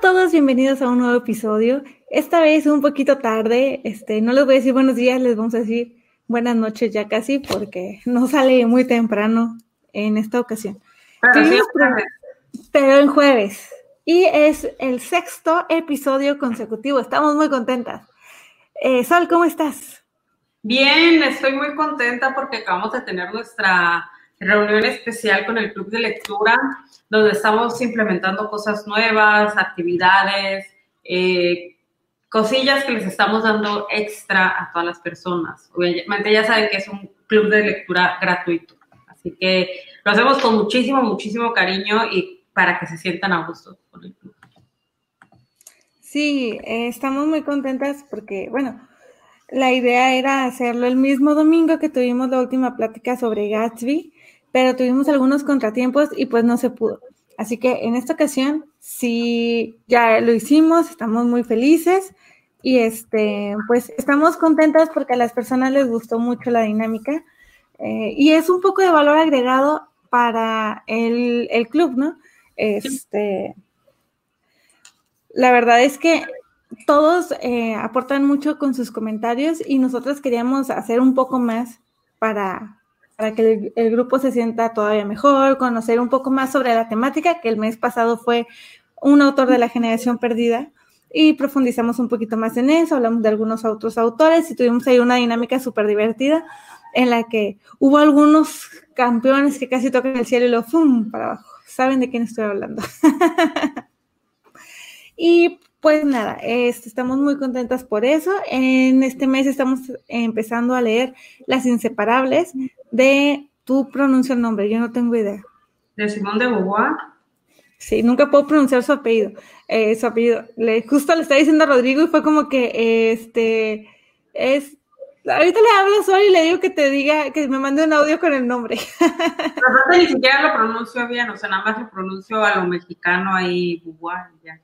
a todos, bienvenidos a un nuevo episodio. Esta vez un poquito tarde, este, no les voy a decir buenos días, les vamos a decir buenas noches ya casi, porque no sale muy temprano en esta ocasión. Pero, en jueves. Y es el sexto episodio consecutivo. Estamos muy contentas. Eh, Sol, ¿cómo estás? Bien, estoy muy contenta porque acabamos de tener nuestra reunión especial con el Club de Lectura, donde estamos implementando cosas nuevas, actividades, eh, cosillas que les estamos dando extra a todas las personas. Obviamente ya saben que es un club de lectura gratuito, así que lo hacemos con muchísimo, muchísimo cariño y para que se sientan a gusto con el club. Sí, eh, estamos muy contentas porque, bueno, la idea era hacerlo el mismo domingo que tuvimos la última plática sobre Gatsby, pero tuvimos algunos contratiempos y pues no se pudo. Así que en esta ocasión sí ya lo hicimos, estamos muy felices y este pues estamos contentas porque a las personas les gustó mucho la dinámica eh, y es un poco de valor agregado para el, el club, ¿no? Este, la verdad es que todos eh, aportan mucho con sus comentarios y nosotros queríamos hacer un poco más para, para que el, grupo se sienta todavía mejor, conocer un poco más sobre la temática, que el mes pasado fue un autor de la generación perdida, y profundizamos un poquito más en eso, hablamos de algunos otros autores y tuvimos ahí una dinámica súper divertida en la que hubo algunos campeones que casi tocan el cielo y lo ¡fum! para abajo. ¿Saben de quién estoy hablando? y pues nada, este, estamos muy contentas por eso. En este mes estamos empezando a leer Las Inseparables de, tú pronuncia el nombre, yo no tengo idea. De Simón de Beauvoir. Sí, nunca puedo pronunciar su apellido. Eh, su apellido. Le, justo le estaba diciendo a Rodrigo y fue como que, este, es, ahorita le hablo solo y le digo que te diga, que me mande un audio con el nombre. Pero ni siquiera lo pronuncio bien, o sea, nada más lo pronuncio a lo mexicano ahí, Beauvoir, ya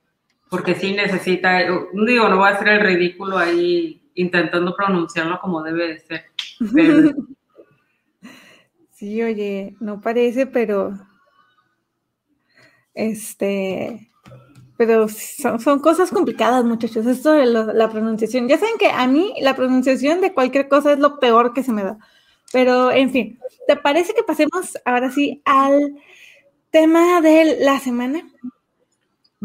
porque sí necesita, digo, no voy a hacer el ridículo ahí intentando pronunciarlo como debe de ser. Sí, oye, no parece, pero este, pero son, cosas complicadas, muchachos. Esto de la pronunciación. Ya saben que a mí la pronunciación de cualquier cosa es lo peor que se me da. Pero, en fin, ¿te parece que pasemos ahora sí al tema de la semana?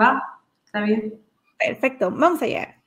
Va. ¿Está bien? Perfecto, vamos allá.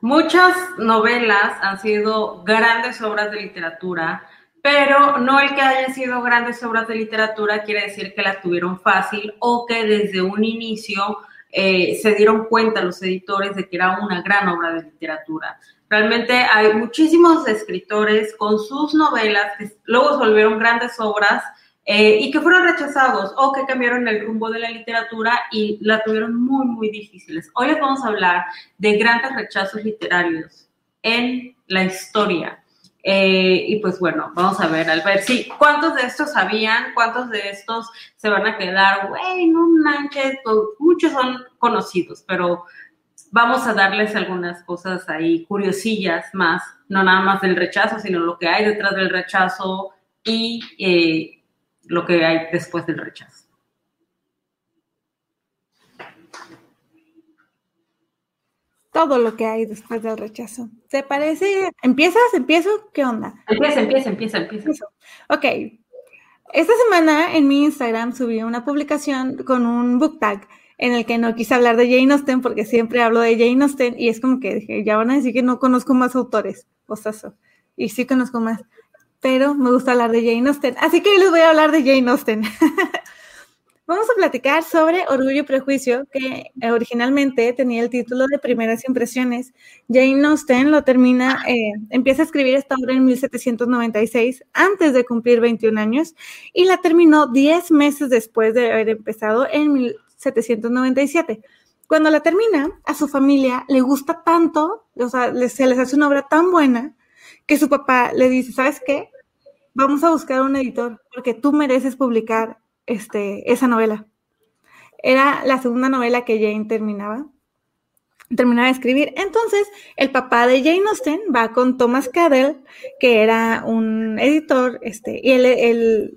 Muchas novelas han sido grandes obras de literatura, pero no el que hayan sido grandes obras de literatura quiere decir que las tuvieron fácil o que desde un inicio eh, se dieron cuenta los editores de que era una gran obra de literatura. Realmente hay muchísimos escritores con sus novelas que luego se volvieron grandes obras eh, y que fueron rechazados o que cambiaron el rumbo de la literatura y la tuvieron muy, muy difíciles. Hoy les vamos a hablar de grandes rechazos literarios en la historia. Eh, y pues bueno, vamos a ver, al ver si cuántos de estos sabían, cuántos de estos se van a quedar, güey, no manches, muchos son conocidos, pero vamos a darles algunas cosas ahí curiosillas más, no nada más del rechazo, sino lo que hay detrás del rechazo y eh, lo que hay después del rechazo. Todo lo que hay después del rechazo. ¿Te parece? ¿Empiezas? ¿Empiezo? ¿Qué onda? Empieza, empieza, empieza, empieza. Ok. Esta semana en mi Instagram subí una publicación con un book tag en el que no quise hablar de Jane Austen porque siempre hablo de Jane Austen y es como que dije, ya van a decir que no conozco más autores, osazo, y sí conozco más, pero me gusta hablar de Jane Austen, así que hoy les voy a hablar de Jane Austen. Vamos a platicar sobre Orgullo y Prejuicio, que originalmente tenía el título de Primeras Impresiones. Jane Austen lo termina, eh, empieza a escribir esta obra en 1796, antes de cumplir 21 años, y la terminó 10 meses después de haber empezado en 797. Cuando la termina, a su familia le gusta tanto, o sea, se les hace una obra tan buena, que su papá le dice, ¿sabes qué? Vamos a buscar un editor, porque tú mereces publicar este, esa novela. Era la segunda novela que Jane terminaba. terminaba de escribir. Entonces, el papá de Jane Austen va con Thomas Cadell, que era un editor, este, y él,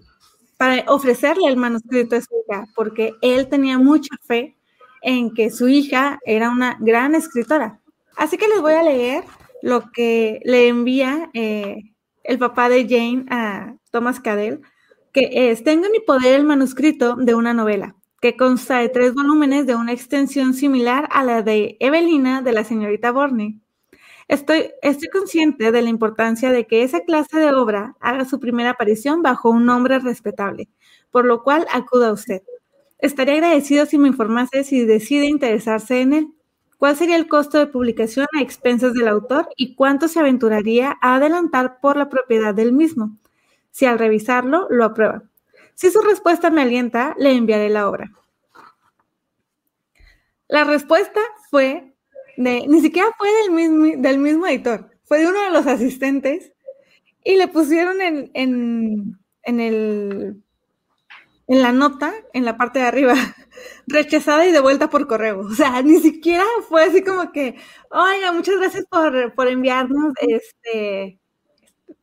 para ofrecerle el manuscrito de su hija, porque él tenía mucha fe en que su hija era una gran escritora. Así que les voy a leer lo que le envía eh, el papá de Jane a Thomas Cadell, que es, tengo en mi poder el manuscrito de una novela que consta de tres volúmenes de una extensión similar a la de Evelina de la señorita Borney. Estoy, consciente de la importancia de que esa clase de obra haga su primera aparición bajo un nombre respetable, por lo cual acudo a usted. Estaría agradecido si me informase si decide interesarse en él. ¿Cuál sería el costo de publicación a expensas del autor y cuánto se aventuraría a adelantar por la propiedad del mismo? Si al revisarlo lo aprueba. Si su respuesta me alienta, le enviaré la obra. La respuesta fue ni siquiera fue del mismo, del mismo editor, fue de uno de los asistentes y le pusieron en, en, en, el, en la nota, en la parte de arriba, rechazada y de vuelta por correo. O sea, ni siquiera fue así como que, oiga, muchas gracias por, por enviarnos este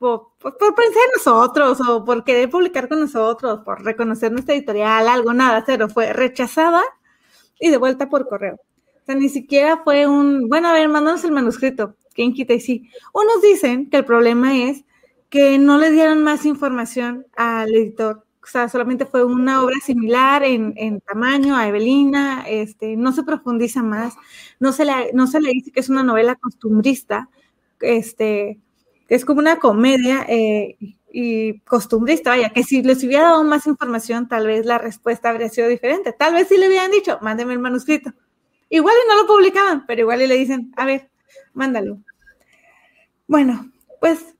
por, pensar en nosotros o por querer publicar con nosotros, por reconocer nuestra editorial, algo, nada, cero, fue rechazada y de vuelta por correo. O sea, ni siquiera fue un, bueno, a ver, mándanos el manuscrito, ¿quién quita y sí? Unos dicen que el problema es que no le dieron más información al editor. O sea, solamente fue una obra similar en, en tamaño a Evelina, este, no se profundiza más, no se le, no se le dice que es una novela costumbrista, este, es como una comedia eh, y costumbrista, vaya, que si les hubiera dado más información, tal vez la respuesta habría sido diferente. Tal vez si le hubieran dicho, mándeme el manuscrito. Igual y no lo publicaban, pero igual y le dicen, a ver, mándalo. Bueno, pues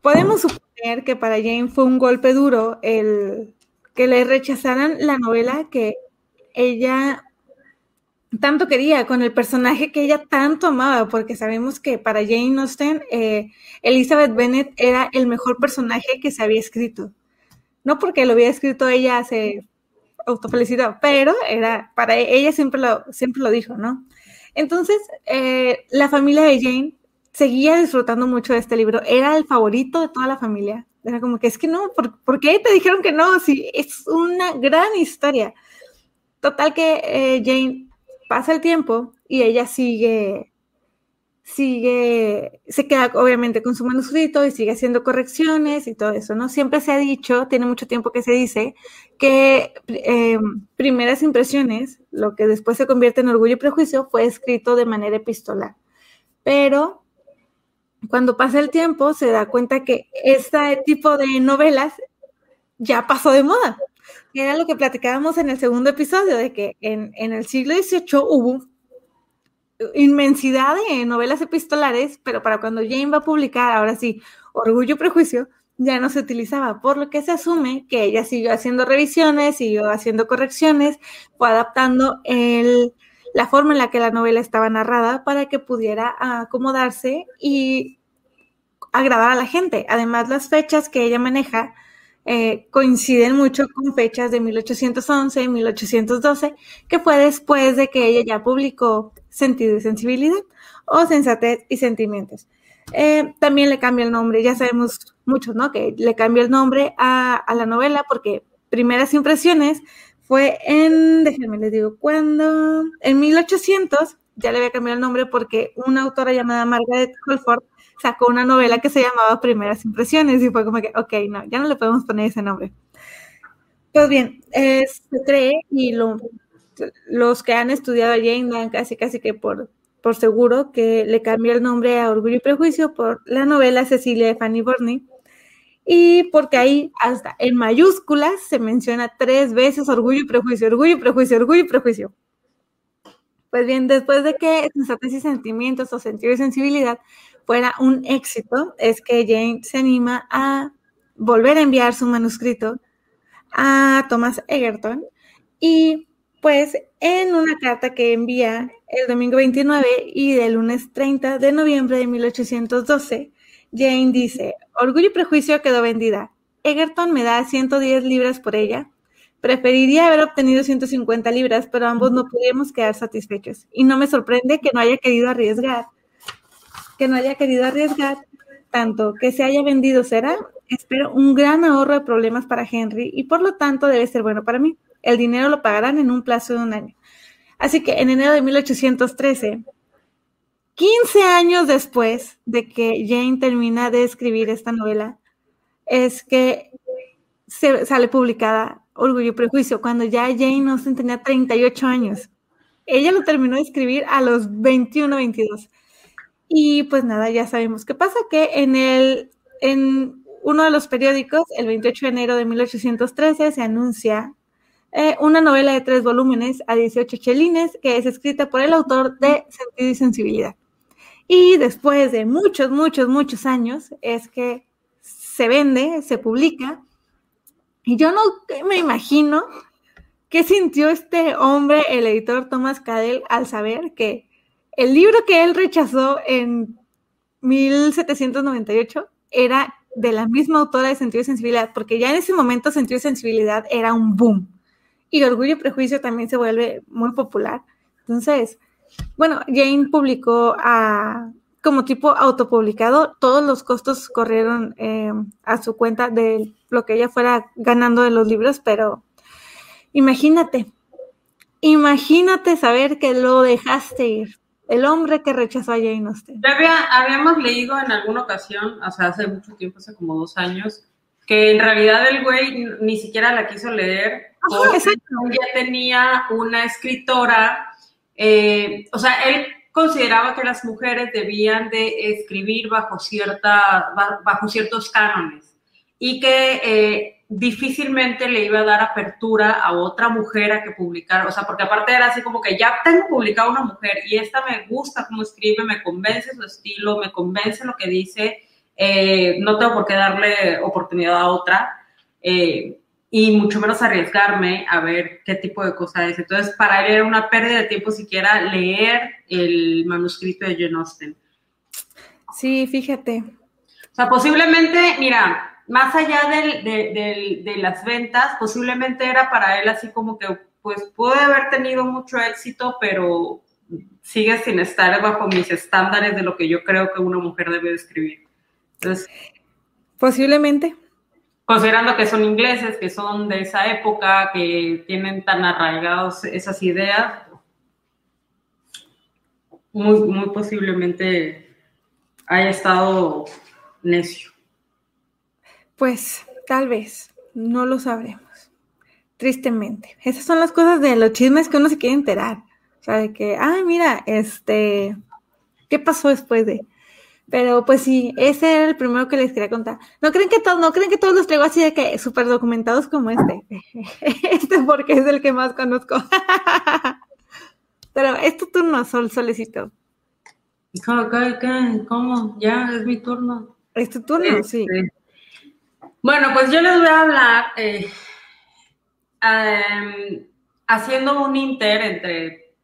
podemos suponer que para Jane fue un golpe duro el que le rechazaran la novela que ella tanto quería, con el personaje que ella tanto amaba, porque sabemos que para Jane Austen, eh, Elizabeth Bennet era el mejor personaje que se había escrito. No porque lo había escrito ella se pero era, para ella siempre lo, siempre lo dijo, ¿no? Entonces, eh, la familia de Jane seguía disfrutando mucho de este libro, era el favorito de toda la familia. Era como que es que no, ¿por, ¿por qué te dijeron que no? Sí, es una gran historia. Total que eh, Jane pasa el tiempo y ella sigue, sigue, se queda obviamente con su manuscrito y sigue haciendo correcciones y todo eso, ¿no? Siempre se ha dicho, tiene mucho tiempo que se dice, que em, primeras impresiones, lo que después se convierte en orgullo y prejuicio, fue escrito de manera epistolar. Pero cuando pasa el tiempo se da cuenta que este tipo de novelas ya pasó de moda era lo que platicábamos en el segundo episodio, de que en, el siglo XVIII hubo inmensidad de novelas epistolares, pero para cuando Jane va a publicar, ahora sí, Orgullo y Prejuicio, ya no se utilizaba, por lo que se asume que ella siguió haciendo revisiones, siguió haciendo correcciones, fue adaptando el, la forma en la que la novela estaba narrada para que pudiera acomodarse y agradar a la gente. Además, las fechas que ella maneja eh, coinciden mucho con fechas de 1811 y 1812, que fue después de que ella ya publicó Sentido y Sensibilidad o Sensatez y Sentimientos. Eh, también le cambia el nombre, ya sabemos muchos, ¿no? Que le cambia el nombre a, a, la novela porque Primeras Impresiones fue en, déjenme les digo, cuando, en 1800 ya le había cambiado el nombre porque una autora llamada Margaret Holford sacó una novela que se llamaba Primeras Impresiones y fue como que, ok, no, ya no le podemos poner ese nombre. Pues bien, se cree y lo, los que han estudiado a Jane dan casi, casi que por, por seguro que le cambió el nombre a Orgullo y Prejuicio por la novela Cecilia de Fanny Burney y porque ahí hasta en mayúsculas se menciona tres veces Orgullo y Prejuicio, Orgullo y Prejuicio, Orgullo y Prejuicio. Pues bien, después de que sensatez y sentimientos o sentido y sensibilidad fuera un éxito, es que Jane se anima a volver a enviar su manuscrito a Thomas Egerton y pues en una carta que envía el domingo 29 y del lunes 30 de noviembre de 1812, Jane dice, Orgullo y Prejuicio quedó vendida. Egerton me da 110 libras por ella, Preferiría haber obtenido 150 libras, pero ambos no pudimos quedar satisfechos. Y no me sorprende que no haya querido arriesgar, que no haya querido arriesgar tanto que se haya vendido será, espero, un gran ahorro de problemas para Henry y por lo tanto debe ser bueno para mí. El dinero lo pagarán en un plazo de un año. Así que en enero de 1813, 15 años después de que Jane termina de escribir esta novela, es que se sale publicada Orgullo y Prejuicio, cuando ya Jane Austen tenía 38 años. Ella lo terminó de escribir a los 21, 22. Y pues nada, ya sabemos qué pasa, que en, el, en uno de los periódicos, el 28 de enero de 1813, se anuncia eh, una novela de tres volúmenes a 18 chelines que es escrita por el autor de Sentido y Sensibilidad. Y después de muchos, muchos, muchos años es que se vende, se publica. Y yo no me imagino qué sintió este hombre, el editor Thomas Cadell, al saber que el libro que él rechazó en 1798 era de la misma autora de Sentido y Sensibilidad, porque ya en ese momento Sentido y Sensibilidad era un boom. Y Orgullo y Prejuicio también se vuelve muy popular. Entonces, bueno, Jane publicó a, como tipo autopublicado, todos los costos corrieron eh, a su cuenta de lo que ella fuera ganando de los libros, pero imagínate, imagínate saber que lo dejaste ir. El hombre que rechazó a Jane Austen. Ya habíamos leído en alguna ocasión, o sea, hace mucho tiempo, hace como dos años, que en realidad el güey ni siquiera la quiso leer porque ya tenía una escritora, eh, o sea, él consideraba que las mujeres debían de escribir bajo, cierta, bajo ciertos cánones y que eh, difícilmente le iba a dar apertura a otra mujer a que publicara, o sea, porque aparte era así como que ya tengo publicado una mujer y esta me gusta cómo escribe, me convence su estilo, me convence lo que dice, eh, no tengo por qué darle oportunidad a otra eh, y mucho menos arriesgarme a ver qué tipo de cosa es. Entonces, para él era una pérdida de tiempo siquiera leer el manuscrito de Jane Austen. Sí, fíjate. O sea, posiblemente, mira, más allá de, las ventas, posiblemente era para él así como que, pues puede haber tenido mucho éxito, pero sigue sin estar bajo mis estándares de lo que yo creo que una mujer debe escribir. Entonces, posiblemente. Considerando que son ingleses, que son de esa época, que tienen tan arraigados esas ideas, muy, muy posiblemente haya estado necio. Pues tal vez, no lo sabremos. Tristemente. Esas son las cosas de los chismes que uno se quiere enterar. O sea, de que, ay, mira, este, ¿qué pasó después de? Pero pues sí, ese era el primero que les quería contar. No creen que todos, no creen que todos los traigo así de que súper documentados como este. Este porque es el que más conozco. Pero es tu turno, Sol, Solecito. ¿Cómo? ¿Cómo? Ya, es mi turno. Es tu turno, sí. Este, bueno, pues yo les voy a hablar eh, em, haciendo un inter entre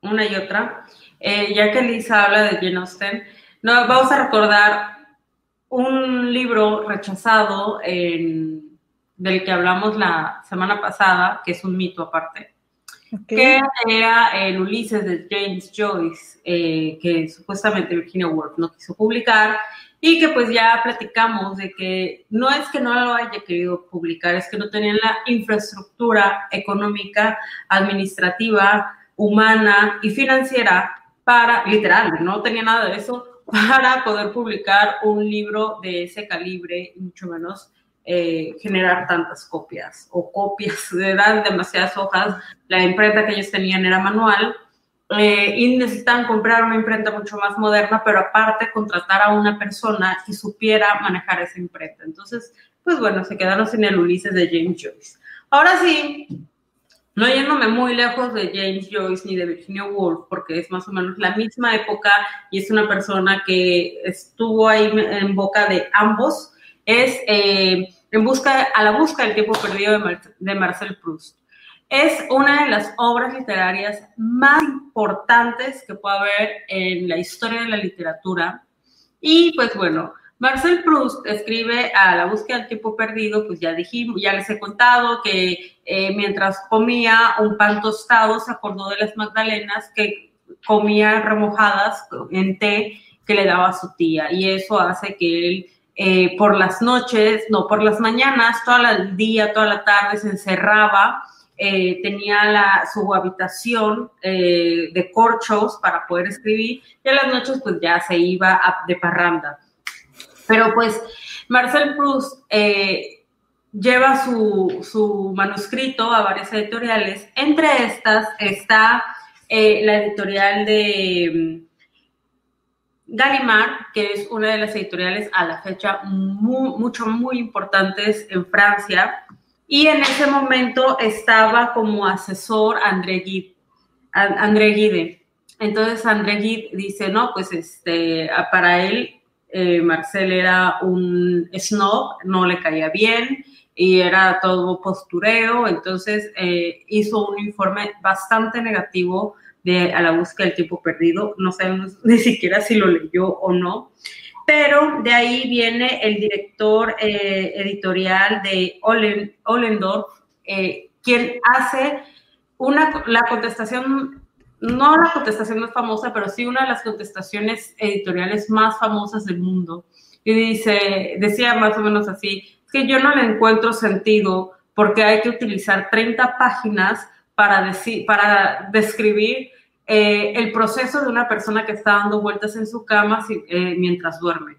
una y otra, eh, ya que Lisa habla de Jane Austen, nos vamos a recordar un libro rechazado del que hablamos la semana pasada, que es un mito aparte, que era el Ulises de James Joyce, eh, que supuestamente Virginia Woolf no quiso publicar y que pues ya platicamos de que no es que no lo haya querido publicar, es que no tenían la infraestructura económica, administrativa, humana y financiera para, literal, no tenía nada de eso, para poder publicar un libro de ese calibre mucho menos eh, generar tantas copias o copias, de dan demasiadas hojas. La imprenta que ellos tenían era manual eh, y necesitan comprar una imprenta mucho más moderna, pero aparte contratar a una persona que supiera manejar esa imprenta. Entonces, pues bueno, se quedaron sin el Ulises de James Joyce. Ahora sí, no yéndome muy lejos de James Joyce ni de Virginia Woolf, porque es más o menos la misma época y es una persona que estuvo ahí en boca de ambos, es eh, en busca, a la busca del tiempo perdido de Marcel Proust. Es una de las obras literarias más importantes que puede haber en la historia de la literatura. Y pues bueno, Marcel Proust escribe a la búsqueda del tiempo perdido, pues ya dijimos, ya les he contado que eh, mientras comía un pan tostado se acordó de las magdalenas que comía remojadas en té que le daba a su tía y eso hace que él eh, por las noches, no, por las mañanas, todo el día, toda la tarde se encerraba, eh, tenía su habitación de corchos para poder escribir y a las noches pues ya se iba de parranda. Pero pues Marcel Proust eh, lleva su, manuscrito a varias editoriales. Entre estas está eh, la editorial de mm, Gallimard, que es una de las editoriales a la fecha mucho, muy importantes en Francia. Y en ese momento estaba como asesor André Guide. Entonces André Guide dice, no, pues este, para él eh, Marcel era un snob, no le caía bien y era todo postureo, entonces eh, hizo un informe bastante negativo de a la búsqueda del tiempo perdido, no sabemos ni siquiera si lo leyó o no, pero de ahí viene el director eh, editorial de Olen, Ollendorf, quien hace una, la contestación no la contestación más famosa, pero sí una de las contestaciones editoriales más famosas del mundo. Y dice, decía más o menos así, que yo no le encuentro sentido porque hay que utilizar 30 páginas para, decir, para describir eh, el proceso de una persona que está dando vueltas en su cama eh, mientras duerme.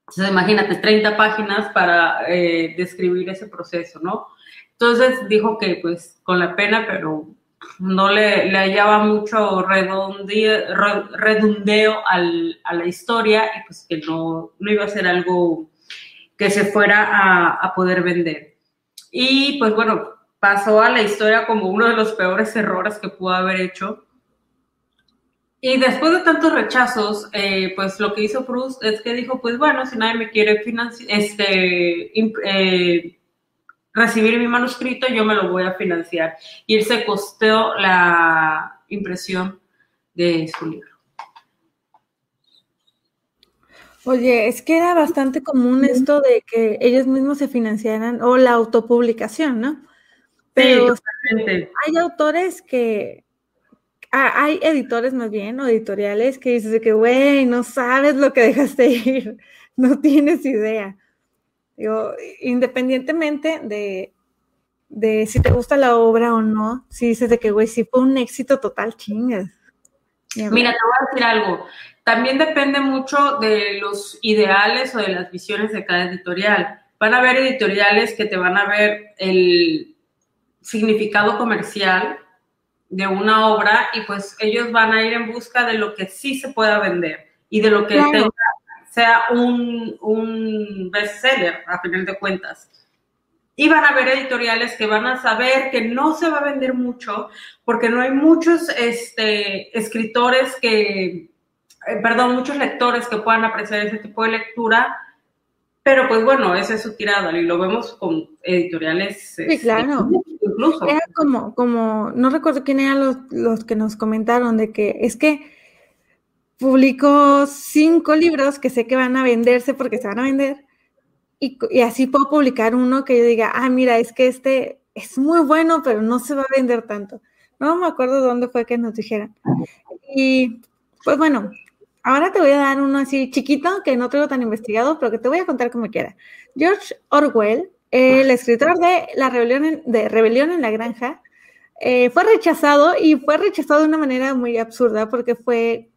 Entonces, imagínate, 30 páginas para eh, describir ese proceso, ¿no? Entonces dijo que pues con la pena, pero no le, le hallaba mucho redundeo al, a la historia y pues que no, no, iba a ser algo que se fuera a, a, poder vender. Y pues bueno, pasó a la historia como uno de los peores errores que pudo haber hecho. Y después de tantos rechazos, eh, pues lo que hizo Proust es que dijo, pues bueno, si nadie me quiere este, eh, recibir mi manuscrito, yo me lo voy a financiar. Y él se costeó la impresión de su libro. Oye, es que era bastante común esto de que ellos mismos se financiaran o la autopublicación, ¿no? Pero hay autores que, hay editores más bien, o editoriales que dices que, güey, no sabes lo que dejaste ir, no tienes idea. Digo, independientemente de, de si te gusta la obra o no, si dices de que, güey, si fue un éxito total, chingas. Mira, te voy a decir algo. También depende mucho de los ideales o de las visiones de cada editorial. Van a haber editoriales que te van a ver el significado comercial de una obra y pues ellos van a ir en busca de lo que sí se pueda vender y de lo que tenga sea un, un bestseller, a final de cuentas. Y van a haber editoriales que van a saber que no se va a vender mucho porque no hay muchos este, escritores que, eh, perdón, muchos lectores que puedan apreciar ese tipo de lectura. Pero pues bueno, ese es su tirada y lo vemos con editoriales. Sí, este, claro. Incluso. Era como, como, no recuerdo quién eran los, los que nos comentaron de que es que publico cinco libros que sé que van a venderse porque se van a vender y, así puedo publicar uno que yo diga, ah, mira, es que este es muy bueno, pero no se va a vender tanto. No me acuerdo dónde fue que nos dijeran. Y pues bueno, ahora te voy a dar uno así chiquito, que no tengo tan investigado, pero que te voy a contar como quiera. George Orwell, el escritor de La Rebelión en, de Rebelión en la Granja, eh, fue rechazado y fue rechazado de una manera muy absurda porque fue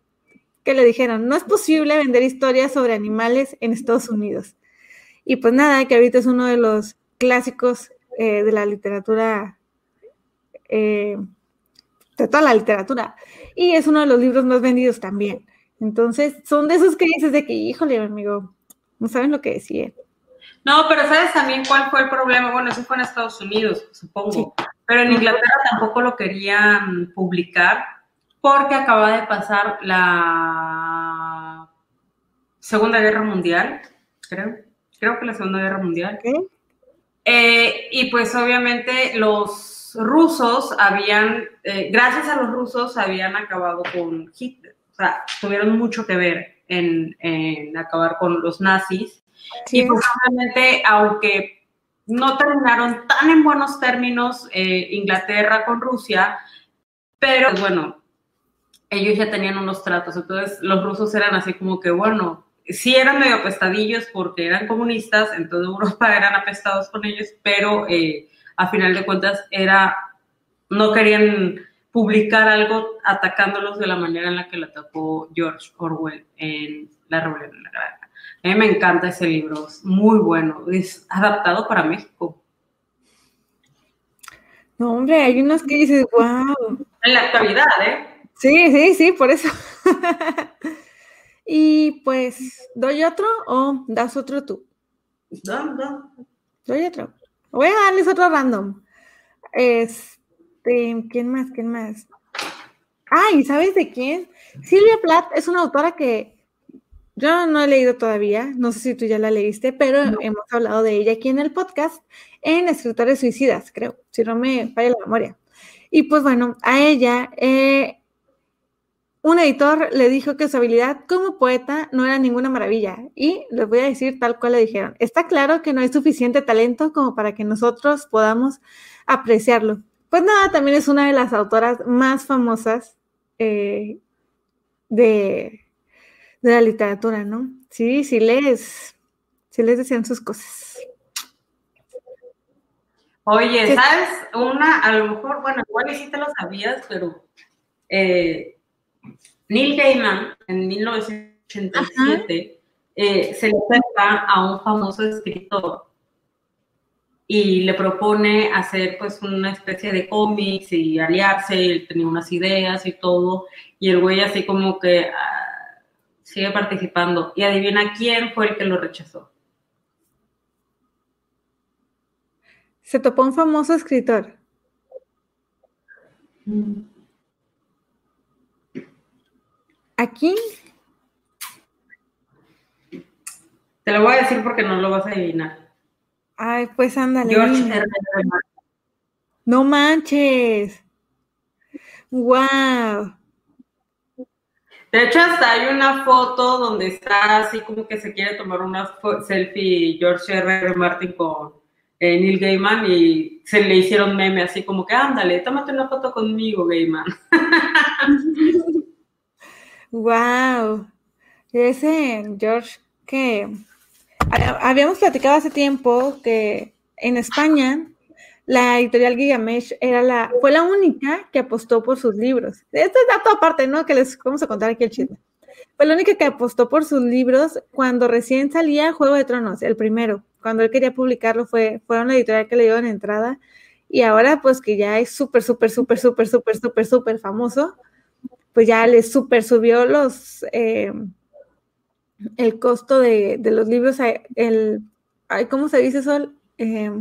que le dijeron, no es posible vender historias sobre animales en Estados Unidos. Y pues nada, que ahorita es uno de los clásicos eh, de la literatura, eh, de toda la literatura, y es uno de los libros más vendidos también. Entonces, son de esos que dices de que, híjole, amigo, no saben lo que decía. No, pero ¿sabes también cuál fue el problema? Bueno, eso fue en Estados Unidos, supongo. Pero en Inglaterra tampoco lo querían publicar porque acaba de pasar la Segunda Guerra Mundial, creo, creo que la Segunda Guerra Mundial. Eh, y pues obviamente los rusos habían, eh, gracias a los rusos, habían acabado con Hitler, sea, tuvieron mucho que ver. en, acabar con los nazis. y pues aunque no terminaron tan en buenos términos eh, Inglaterra con Rusia, pero pues, bueno, ellos ya tenían unos tratos, entonces los rusos eran así como que, bueno, sí eran medio apestadillos porque eran comunistas, en toda Europa eran apestados con ellos, pero eh, a final de cuentas era, no querían publicar algo atacándolos de la manera en la que lo atacó George Orwell en La Rebelión en la Granja. A mí me encanta ese libro, es muy bueno, es adaptado para México. No, hombre, hay unos que dices, wow. En la actualidad, ¿eh? Sí, sí, sí, por eso. y pues, ¿doy otro o das otro tú? No, no. Doy otro. Voy a darles otro random. Este, ¿quién más? ¿Quién más? Ay, ¿sabes de quién? Silvia Plath es una autora que yo no he leído todavía, no sé si tú ya la leíste, pero hemos hablado de ella aquí en el podcast en Escritores Suicidas, creo, si no me falla la memoria. Y pues bueno, a ella, eh, un editor le dijo que su habilidad como poeta no era ninguna maravilla. Y les voy a decir tal cual le dijeron. Está claro que no hay suficiente talento como para que nosotros podamos apreciarlo. Pues nada, también es una de las autoras más famosas eh, de, de, la literatura, ¿no? Sí, sí les, sí les decían sus cosas. Oye, ¿sabes? Una, a lo mejor, bueno, igual sí te lo sabías, pero eh, Neil Gaiman, en 1987, eh, se le acerca a un famoso escritor y le propone hacer pues una especie de cómics y aliarse, él tenía unas ideas y todo, y el güey así como que ah, sigue participando. Y adivina quién fue el que lo rechazó. Se topó un famoso escritor. Aquí. Te lo voy a decir porque no lo vas a adivinar. Ay, pues ándale. George R. No manches. Wow. De hecho, hasta hay una foto donde está así como que se quiere tomar una selfie George R. Martin con eh, Neil Gaiman y se le hicieron meme así como que ándale, tómate una foto conmigo, Gaiman. Wow. Ese George que habíamos platicado hace tiempo que en España la editorial Gigamesh era la, fue la única que apostó por sus libros. Este es dato aparte, ¿no? Que les vamos a contar aquí el chisme. Fue la única que apostó por sus libros cuando recién salía Juego de Tronos, el primero. Cuando él quería publicarlo, fue, fueron la editorial que le dio en entrada. Y ahora, pues que ya es súper, súper, súper, súper, súper, súper, súper famoso, pues ya le super subió los, eh, el costo de, los libros, el, ¿cómo se dice eso? Eh,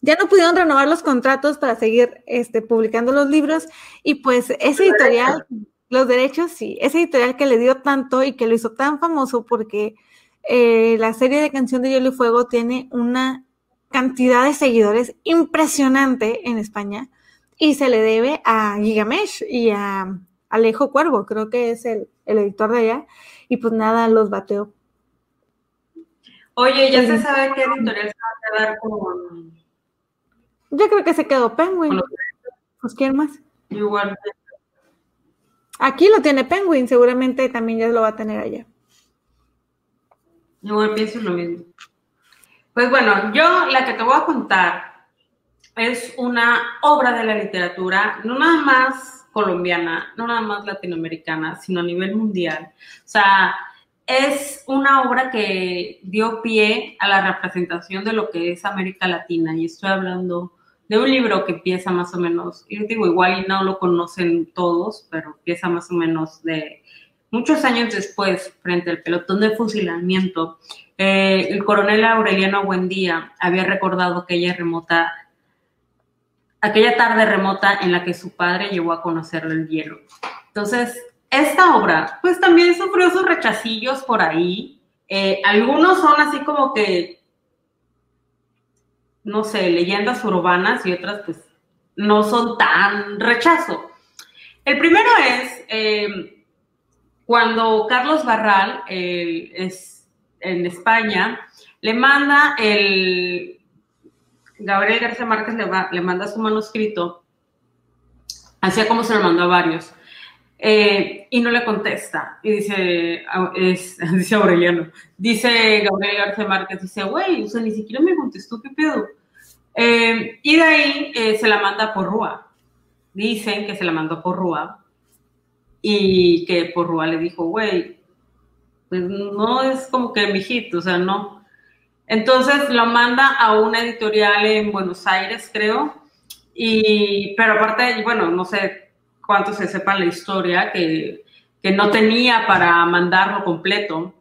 ya no pudieron renovar los contratos para seguir este, publicando los libros y pues ese editorial, los derechos, sí, ese editorial que le dio tanto y que lo hizo tan famoso porque eh, la serie de canción de Hielo y Fuego tiene una cantidad de seguidores impresionante en España y se le debe a Gigamesh y a Alejo Cuervo, creo que es el, editor de allá, y pues nada, los bateó. Oye, ¿ya se sabe qué editorial se va a quedar con...? Yo creo que se quedó Penguin. Pues, ¿quién más? Igual. Aquí lo tiene Penguin, seguramente también ya lo va a tener allá. Igual pienso lo mismo. Pues bueno, yo la que te voy a contar es una obra de la literatura, no nada más colombiana, no nada más latinoamericana, sino a nivel mundial. O sea, es una obra que dio pie a la representación de lo que es América Latina y estoy hablando de un libro que empieza más o menos, y digo, igual y no lo conocen todos, pero empieza más o menos de muchos años después, frente al pelotón de fusilamiento, eh, el coronel Aureliano Buendía había recordado aquella remota aquella tarde remota en la que su padre llegó a conocerle el hielo. Entonces, esta obra, pues también sufrió sus rechacillos por ahí. Eh, algunos son así como que, no sé, leyendas urbanas y otras pues no son tan rechazo. El primero es, eh, cuando Carlos Barral es en España, le manda el, Gabriel García Márquez le, le manda su manuscrito, hacía como se lo mandó a varios, eh, y no le contesta. Y dice, es, dice Aureliano, dice Gabriel García Márquez, dice, güey, o sea, ni siquiera me contestó, ¿qué pedo? Eh, y de ahí eh, se la manda por Rúa. Dicen que se la mandó por Rúa y que por Rúa le dijo, güey, pues no es como que mijito, o sea, no. Entonces lo manda a una editorial en Buenos Aires, creo, y, pero aparte, bueno, no sé cuántos se sepan la historia, que, que no tenía para mandarlo completo.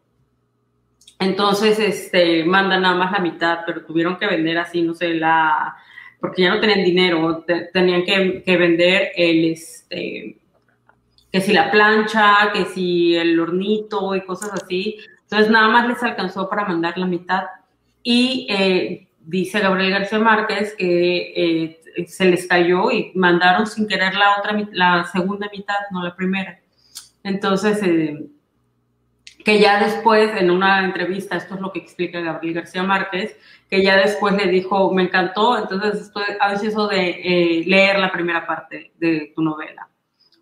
Entonces, este, mandan nada más la mitad, pero tuvieron que vender así, no sé, la, porque ya no tenían dinero, tenían que, que, vender el, este, que si la plancha, que si el hornito y cosas así. Entonces, nada más les alcanzó para mandar la mitad. Y eh, dice Gabriel García Márquez que eh, se les cayó y mandaron sin querer la otra, la segunda mitad, no la primera. Entonces, eh, que ya después, en una entrevista, esto es lo que explica Gabriel García Márquez, que ya después le dijo, me encantó, entonces estoy ansioso de eh, leer la primera parte de tu novela.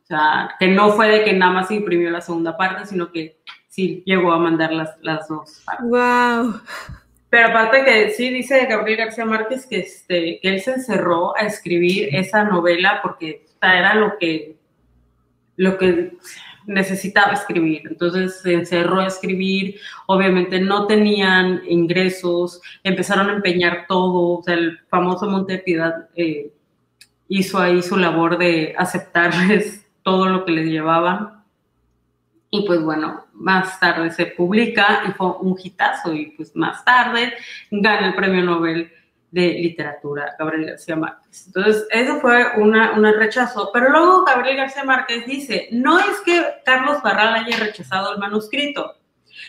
O sea, que no fue de que nada más imprimió la segunda parte, sino que sí llegó a mandar las, las dos partes. ¡Wow! Pero aparte que sí dice Gabriel García Márquez que, este, que él se encerró a escribir esa novela porque era lo que, lo que necesitaba escribir. Entonces se encerró a escribir, obviamente no tenían ingresos, empezaron a empeñar todo, o sea, el famoso Montepiedad eh, hizo ahí su labor de aceptarles todo lo que les llevaban. Y pues bueno, más tarde se publica y fue un hitazo y pues más tarde gana el premio Nobel de literatura, Gabriel García Márquez. Entonces, eso fue una, una, rechazo. Pero luego Gabriel García Márquez dice, no es que Carlos Barral haya rechazado el manuscrito,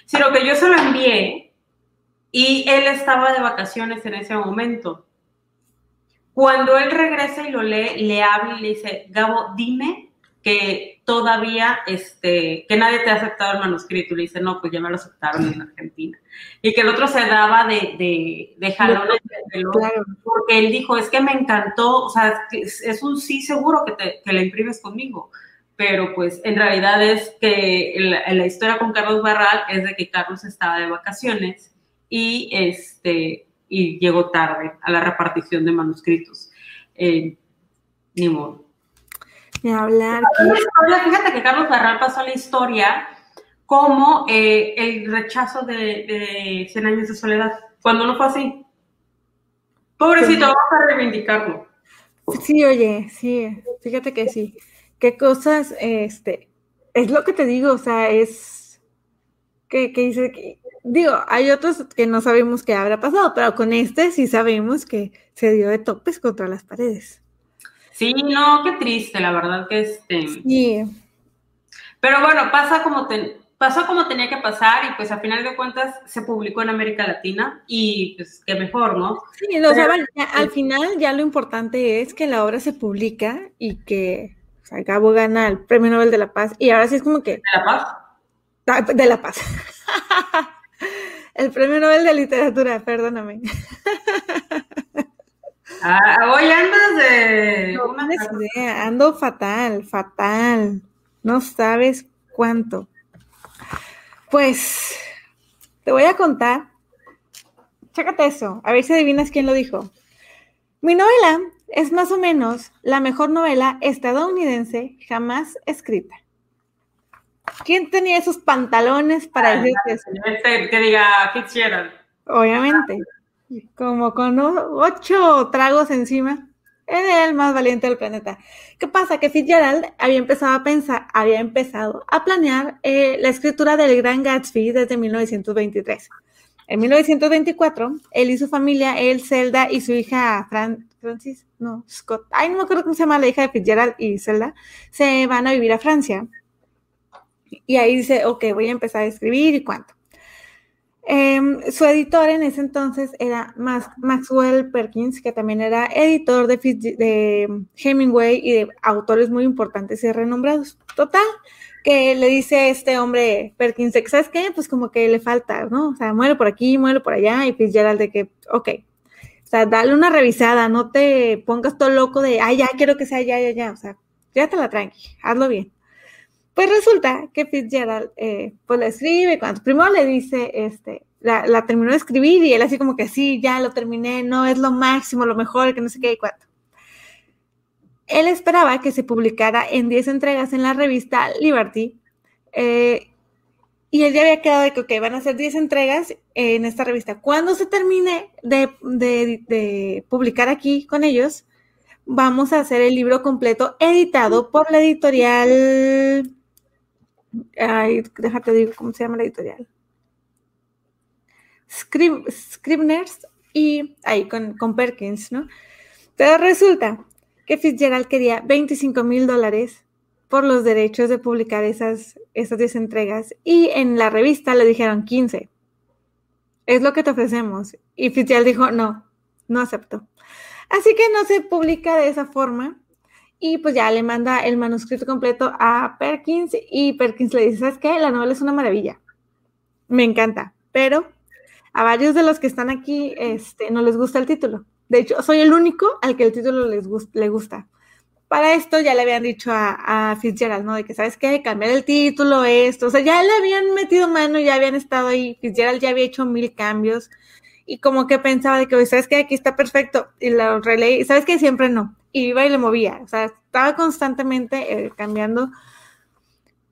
sino que yo se lo envié y él estaba de vacaciones en ese momento. Cuando él regresa y lo lee, le habla y le dice, Gabo, dime que todavía, este, que nadie te ha aceptado el manuscrito. Y le dice, no, pues ya me lo aceptaron en Argentina. Y que el otro se daba de, de, de jalones porque él dijo, es que me encantó, o sea, es un sí seguro que, te, que la imprimes conmigo. Pero pues en realidad es que la, la historia con Carlos Barral es de que Carlos estaba de vacaciones y, este, y llegó tarde a la repartición de manuscritos. Eh, ni modo hablar. Fíjate que Carlos Barral pasó la historia como eh, el rechazo de, de 100 años de soledad, cuando no fue así. Pobrecito, vamos a reivindicarlo. Sí, oye, sí, fíjate que sí. Qué cosas, este, es lo que te digo, o sea, es que, que dice que, digo, hay otros que no sabemos qué habrá pasado, pero con este sí sabemos que se dio de topes contra las paredes. Sí, no, qué triste, la verdad que este. Sí. Pero bueno, pasa como pasó como tenía que pasar y pues a final de cuentas se publicó en América Latina y pues qué mejor, ¿no? Sí, lo saben, al final ya lo importante es que la obra se publica y que o sea, Gabo gana el Premio Nobel de la Paz y ahora sí es como que... ¿De la Paz? De la Paz. el Premio Nobel de Literatura, perdóname. Ah, hoy andas de. ando fatal, fatal. No sabes cuánto. Pues te voy a contar. Chécate eso, a ver si adivinas quién lo dijo. Mi novela es más o menos la mejor novela estadounidense jamás escrita. ¿Quién tenía esos pantalones para ah, decir eso? Que diga Fitzgerald. Obviamente como con ocho tragos encima, era el más valiente del planeta. ¿Qué pasa? Que Fitzgerald había empezado a pensar, había empezado a planear eh, la escritura del Gran Gatsby desde 1923. En 1924, él y su familia, él, Zelda y su hija Francis, no, Scott, ay, no me acuerdo cómo se llama la hija de Fitzgerald y Zelda, se van a vivir a Francia. Y ahí dice, ok, voy a empezar a escribir y cuánto. Em, su editor en ese entonces era Maxwell Perkins, que también era editor de, de, Hemingway y de autores muy importantes y renombrados. Total, que le dice este hombre Perkins, ¿sabes qué? Pues como que le falta, ¿no? O sea, muere por aquí, muere por allá, y Fitzgerald de que, ok, o sea, dale una revisada, no te pongas todo loco de, ay, ya quiero que sea ya, ya, ya, o sea, ya te la tranqui, hazlo bien. Pues resulta que Fitzgerald, eh, pues le escribe, cuando primero le dice, este, la, la, terminó de escribir y él así como que sí, ya lo terminé, no es lo máximo, lo mejor, que no sé qué y cuánto. Él esperaba que se publicara en 10 entregas en la revista Liberty. Eh, y él ya había quedado de que, ok, van a ser 10 entregas en esta revista. Cuando se termine de, publicar aquí con ellos, vamos a hacer el libro completo editado por la editorial. Ay, déjate digo cómo se llama la editorial. Scribners y ahí con, con Perkins, ¿no? Pero resulta que Fitzgerald quería 25 mil dólares por los derechos de publicar esas, esas 10 entregas y en la revista le dijeron 15. Es lo que te ofrecemos. Y Fitzgerald dijo, no, no acepto. Así que no se publica de esa forma y pues ya le manda el manuscrito completo a Perkins y Perkins le dice, ¿sabes qué? La novela es una maravilla. Me encanta, pero a varios de los que están aquí este, no les gusta el título. De hecho, soy el único al que el título les le gusta. Para esto ya le habían dicho a, Fitzgerald, ¿no? De que, ¿sabes qué? Cambiar el título, esto. O sea, ya le habían metido mano, ya habían estado ahí. Fitzgerald ya había hecho mil cambios. Y como que pensaba de que, ¿sabes qué? Aquí está perfecto. Y lo releí. ¿Sabes qué? Siempre no. Y iba y le movía. O sea, estaba constantemente eh, cambiando.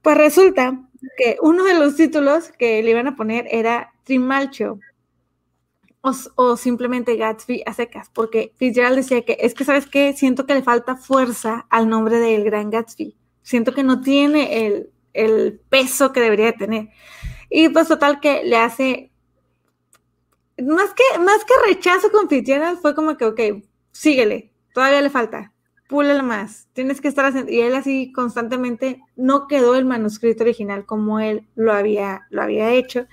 Pues resulta que uno de los títulos que le iban a poner era Trimalcho o, simplemente Gatsby a secas, porque Fitzgerald decía que es que, ¿sabes qué? Siento que le falta fuerza al nombre del gran Gatsby. Siento que no tiene el, el peso que debería tener. Y pues total que le hace, más que, más que rechazo con Fitzgerald, fue como que, ok, síguele, todavía le falta, púlele más, tienes que estar haciendo, y él así constantemente no quedó el manuscrito original como él lo había, lo había hecho.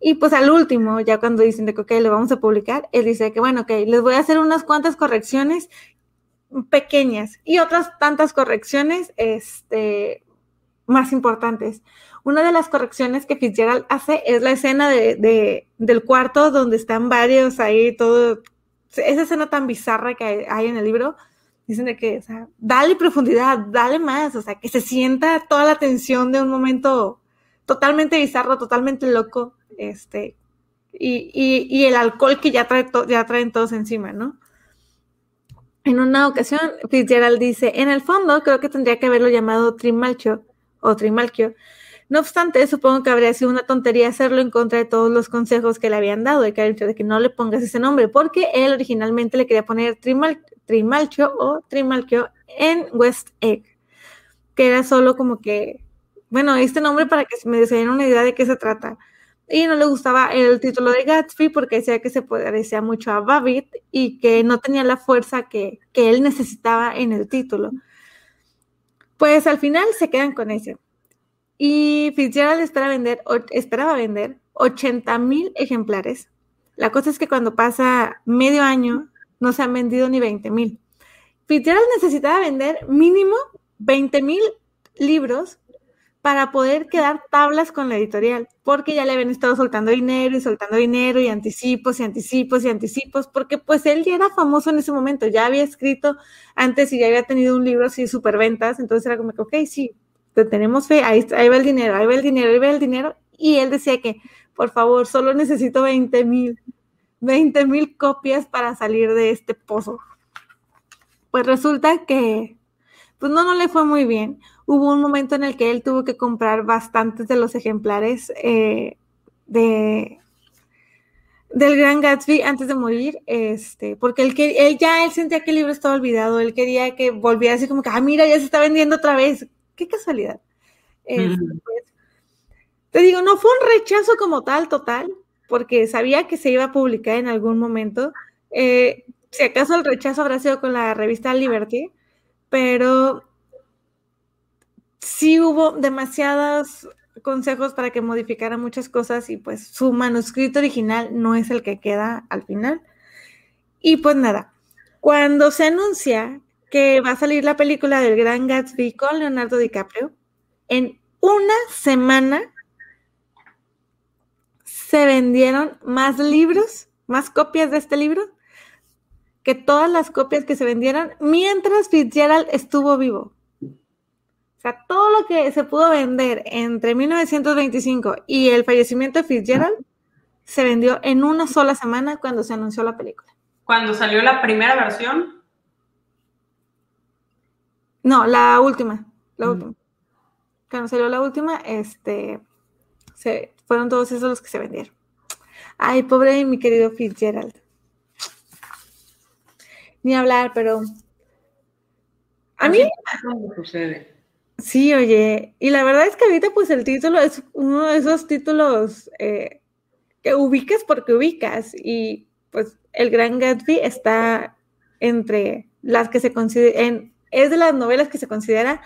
Y pues al último, ya cuando dicen de que, ok, lo vamos a publicar, él dice que, bueno, ok, les voy a hacer unas cuantas correcciones pequeñas y otras tantas correcciones este, más importantes. Una de las correcciones que Fitzgerald hace es la escena de, del cuarto donde están varios ahí, todo, esa escena tan bizarra que hay, en el libro, dicen de que, o sea, dale profundidad, dale más, o sea, que se sienta toda la tensión de un momento totalmente bizarro, totalmente loco este, y, el alcohol que ya, trae ya traen todos encima, ¿no? En una ocasión, Fitzgerald dice, en el fondo creo que tendría que haberlo llamado Trimalchio o Trimalchio. No obstante, supongo que habría sido una tontería hacerlo en contra de todos los consejos que le habían dado, de que, de que no le pongas ese nombre, porque él originalmente le quería poner Trimal, Trimalchio o Trimalchio en West Egg, que era solo como que, bueno, este nombre para que me den una idea de qué se trata y no le gustaba el título de Gatsby porque decía que se parecía mucho a Babbitt y que no tenía la fuerza que, él necesitaba en el título. Pues al final se quedan con ese. Y Fitzgerald esperaba vender, esperaba vender 80 mil ejemplares. La cosa es que cuando pasa medio año no se han vendido ni 20 mil. Fitzgerald necesitaba vender mínimo 20 mil libros para poder quedar tablas con la editorial, porque ya le habían estado soltando dinero y soltando dinero y anticipos y anticipos y anticipos, porque pues él ya era famoso en ese momento, ya había escrito antes y ya había tenido un libro así super ventas, entonces era como que, ok, sí, te tenemos fe, ahí, ahí va el dinero, ahí va el dinero, ahí va el dinero, y él decía que, por favor, solo necesito 20 mil, 20 mil copias para salir de este pozo. Pues resulta que, pues no, no le fue muy bien. Hubo un momento en el que él tuvo que comprar bastantes de los ejemplares eh, de del Gran Gatsby antes de morir, este, porque él, él ya él sentía que el libro estaba olvidado, él quería que volviera así como que, ah, mira, ya se está vendiendo otra vez, qué casualidad. Este, pues, te digo, no fue un rechazo como tal, total, porque sabía que se iba a publicar en algún momento. Eh, si acaso el rechazo habrá sido con la revista Liberty, pero sí hubo demasiadas consejos para que modificara muchas cosas y pues su manuscrito original no es el que queda al final. Y pues nada, cuando se anuncia que va a salir la película del Gran Gatsby con Leonardo DiCaprio, en una semana se vendieron más libros, más copias de este libro, que todas las copias que se vendieron mientras Fitzgerald estuvo vivo. O sea, todo lo que se pudo vender entre 1925 y el fallecimiento de Fitzgerald se vendió en una sola semana cuando se anunció la película. Cuando salió la primera versión. No, la última. La mm. última. Cuando salió la última, este, se, fueron todos esos los que se vendieron. Ay, pobre mi querido Fitzgerald. Ni hablar, pero a mí. sucede. Sí, oye, y la verdad es que ahorita pues el título es uno de esos títulos eh, que ubicas porque ubicas y pues el Gran Gatsby está entre las que se consideran, es de las novelas que se considera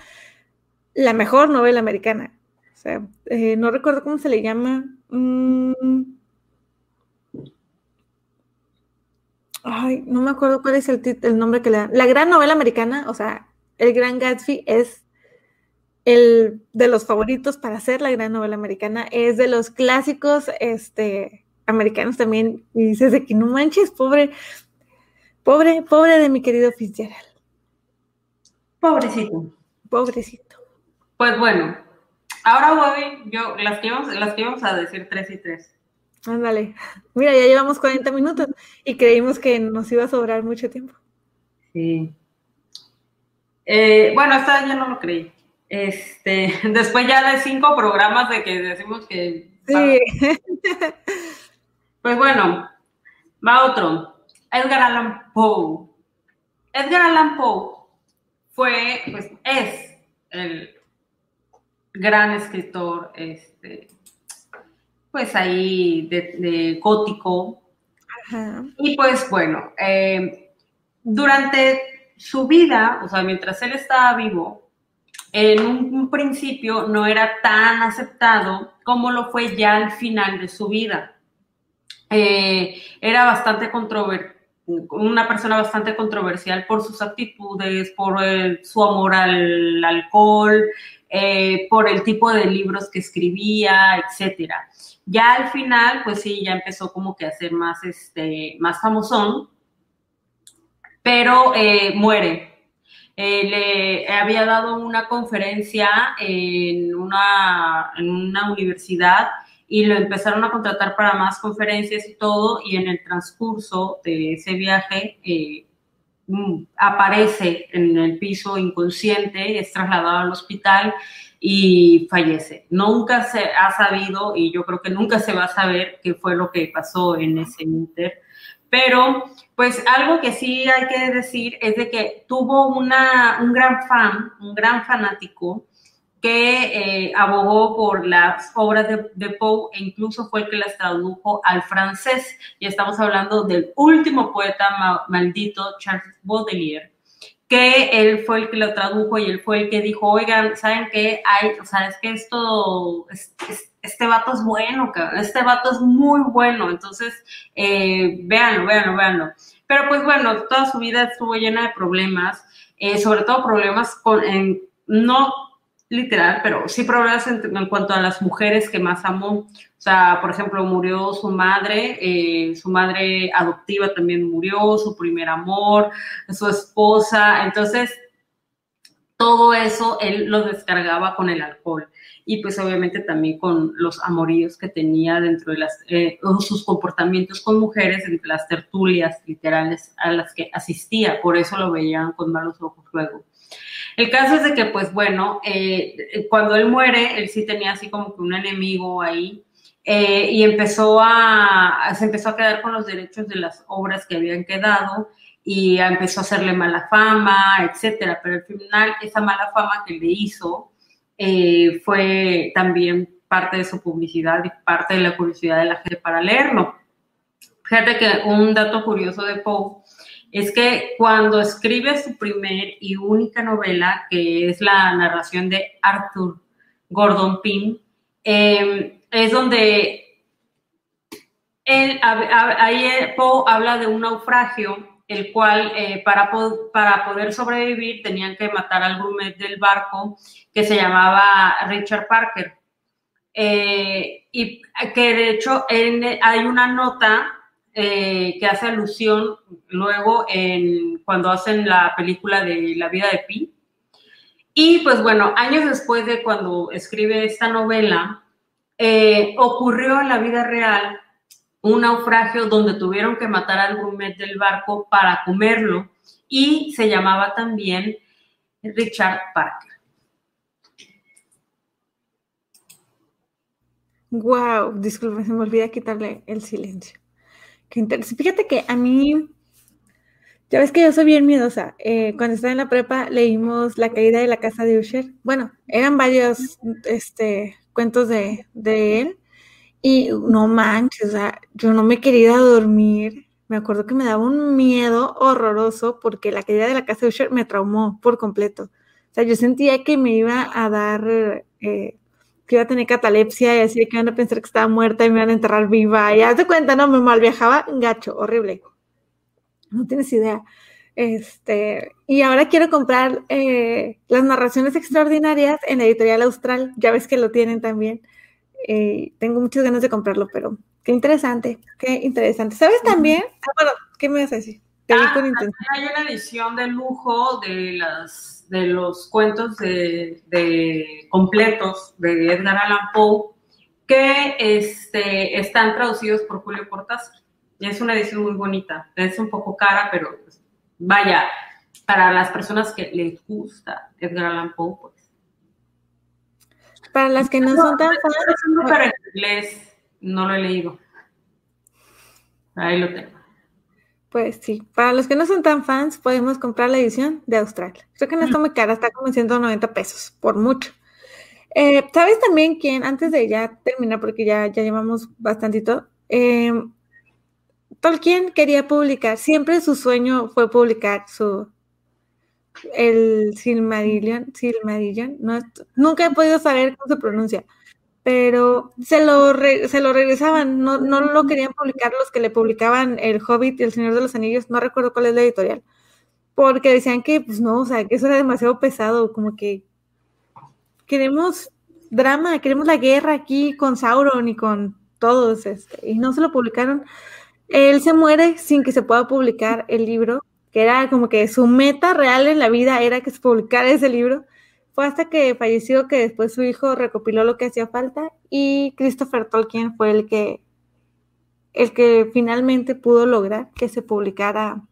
la mejor novela americana. O sea, eh, no recuerdo cómo se le llama. Mm. Ay, no me acuerdo cuál es el, el nombre que le dan. La gran novela americana, o sea, el Gran Gatsby es el de los favoritos para hacer la gran novela americana, es de los clásicos este, americanos también. Y dices de que no manches, pobre, pobre, pobre de mi querido Fitzgerald. Pobrecito. Pobrecito. Pues bueno, ahora voy, yo, las que íbamos, las que íbamos a decir tres y tres. Ándale. Mira, ya llevamos 40 minutos y creímos que nos iba a sobrar mucho tiempo. Sí. Eh, bueno, esta ya no lo creí. Este, después ya de cinco programas de que decimos que. Sí. Pues bueno, va otro. Edgar Allan Poe. Edgar Allan Poe fue, pues es el gran escritor, este, pues ahí de, gótico. Y pues bueno, eh, durante su vida, o sea, mientras él estaba vivo, en un, principio no era tan aceptado como lo fue ya al final de su vida. Eh, era bastante controvertido una persona bastante controversial por sus actitudes, por su amor al alcohol, eh, por el tipo de libros que escribía, etcétera. Ya al final, pues sí, ya empezó como que a ser más, este, más famosón, pero eh, muere eh, le había dado una conferencia en una universidad y lo empezaron a contratar para más conferencias y todo, y en el transcurso de ese viaje eh, mm, aparece en el piso inconsciente, es trasladado al hospital y fallece. Nunca se ha sabido, y yo creo que nunca se va a saber qué fue lo que pasó en ese inter, pero pues algo que sí hay que decir es de que tuvo una, un gran fan, un gran fanático, que eh, abogó por las obras de, Poe e incluso fue el que las tradujo al francés. Y estamos hablando del último poeta maldito, Charles Baudelaire, que él fue el que lo tradujo y él fue el que dijo, oigan, ¿saben qué? Hay, o sea, que esto, este vato es bueno, este vato es muy bueno, entonces, eh, véanlo, véanlo, véanlo. Pero pues bueno, toda su vida estuvo llena de problemas, eh, sobre todo problemas con, no literal, pero sí problemas en, cuanto a las mujeres que más amó. O sea, por ejemplo, murió su madre, eh, su madre adoptiva también murió, su primer amor, su esposa. Entonces, todo eso él lo descargaba con el alcohol y pues obviamente también con los amoríos que tenía dentro de las, eh, sus comportamientos con mujeres, entre las tertulias literales a las que asistía, por eso lo veían con malos ojos luego. El caso es de que, pues bueno, eh, cuando él muere, él sí tenía así como que un enemigo ahí, eh, y empezó a, se empezó a quedar con los derechos de las obras que habían quedado y empezó a hacerle mala fama, etcétera. Pero al final, esa mala fama que le hizo eh, fue también parte de su publicidad y parte de la curiosidad de la gente para leerlo. Fíjate que un dato curioso de Poe es que cuando escribe su primer y única novela, que es la narración de Arthur Gordon Pym, em, es donde él, ahí eh, Poe habla de un naufragio, el cual eh, para, para poder sobrevivir tenían que matar al grumet del barco que se llamaba Richard Parker. Eh, y que de hecho hay una nota que hace alusión luego en, cuando hacen la película de La vida de Pi. Y pues bueno, años después de cuando escribe esta novela, ocurrió en la vida real un naufragio donde tuvieron que matar al gourmet del barco para comerlo y se llamaba también Richard Parker. Wow, disculpe, se me olvida quitarle el silencio. Fíjate que a mí, ya ves que yo soy bien miedosa. Eh, cuando estaba en la prepa leímos La caída de la casa de Usher. Bueno, eran varios este, cuentos de, de él y no manches, o sea, yo no me quería dormir. Me acuerdo que me daba un miedo horroroso porque la caída de la casa de Usher me traumó por completo. O sea, yo sentía que me iba a dar, eh, que iba a tener catalepsia y así que iban a pensar que estaba muerta y me iban a enterrar viva. Y haz de cuenta, no, me mal viajaba gacho, horrible. No tienes idea. Este, y ahora quiero comprar eh, las narraciones extraordinarias en la editorial Austral. Ya ves que lo tienen también. Eh, tengo muchas ganas de comprarlo, pero qué interesante, qué interesante. ¿Sabes también? Ah, bueno, ¿qué me vas a decir? Ah, hay una edición de lujo de las de los cuentos de, completos de Edgar Allan Poe que este, están traducidos por Julio Cortázar. Y es una edición muy bonita. Es un poco cara, pero pues, vaya, para las personas que les gusta Edgar Allan Poe, pues para las que no, son tan fans. Pero en inglés no lo he leído. Ahí lo tengo. Pues sí, para los que no son tan fans, podemos comprar la edición de Australia. Creo que no está muy cara, está como en 190 pesos, por mucho. Eh, ¿Sabes también quién, antes de ya terminar, porque ya, ya llevamos bastantito, eh, Tolkien quería publicar, siempre su sueño fue publicar su, el Silmarillion, Silmarillion, no, nunca he podido saber cómo se pronuncia, pero se lo, se lo regresaban, no, no lo querían publicar los que le publicaban El Hobbit y El Señor de los Anillos, no recuerdo cuál es la editorial, porque decían que, pues no, o sea, que eso era demasiado pesado, como que queremos drama, queremos la guerra aquí con Sauron y con todos, este, y no se lo publicaron. Él se muere sin que se pueda publicar el libro que era como que su meta real en la vida era que se publicara ese libro. Fue hasta que falleció que después su hijo recopiló lo que hacía falta y Christopher Tolkien fue el que el que finalmente pudo lograr que se publicara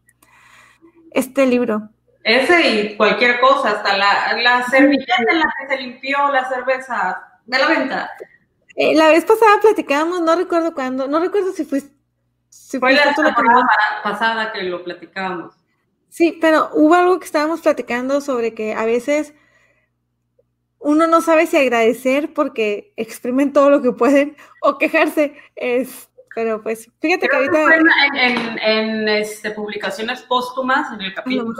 este libro. Ese y cualquier cosa, hasta la, la servilleta en la que se limpió la cerveza de la venta. Eh, la vez pasada platicábamos, no recuerdo cuándo, no recuerdo si fue... Si fue la temporada pasada que lo platicábamos. Sí, pero hubo algo que estábamos platicando sobre que a veces uno no sabe si agradecer porque exprimen todo lo que pueden o quejarse. Es, pero pues, fíjate que ahorita. En, este, publicaciones póstumas, en el capítulo.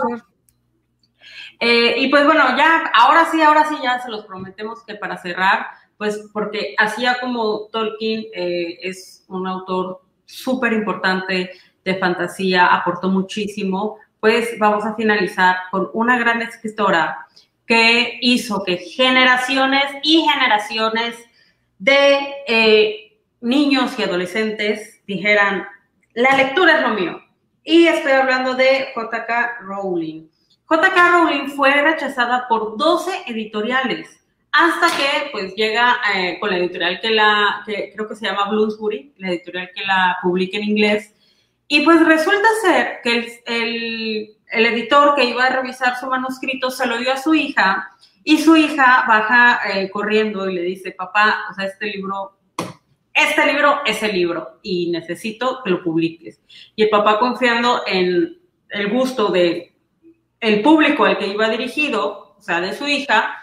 Eh, y pues bueno, ya, ahora sí, ahora sí, ya se los prometemos que para cerrar, pues porque así como Tolkien eh, es un autor súper importante de fantasía, aportó muchísimo pues vamos a finalizar con una gran escritora que hizo que generaciones y generaciones de eh, niños y adolescentes dijeran, la lectura es lo mío. Y estoy hablando de JK Rowling. JK Rowling fue rechazada por 12 editoriales hasta que pues llega eh, con la editorial que la, creo que se llama Bloomsbury, la editorial que la publica en inglés, y pues resulta ser que el, editor que iba a revisar su manuscrito se lo dio a su hija y su hija baja eh, corriendo y le dice, papá, o sea, este libro, este libro es el libro y necesito que lo publiques. Y el papá confiando en el gusto de el público al que iba dirigido, o sea, de su hija,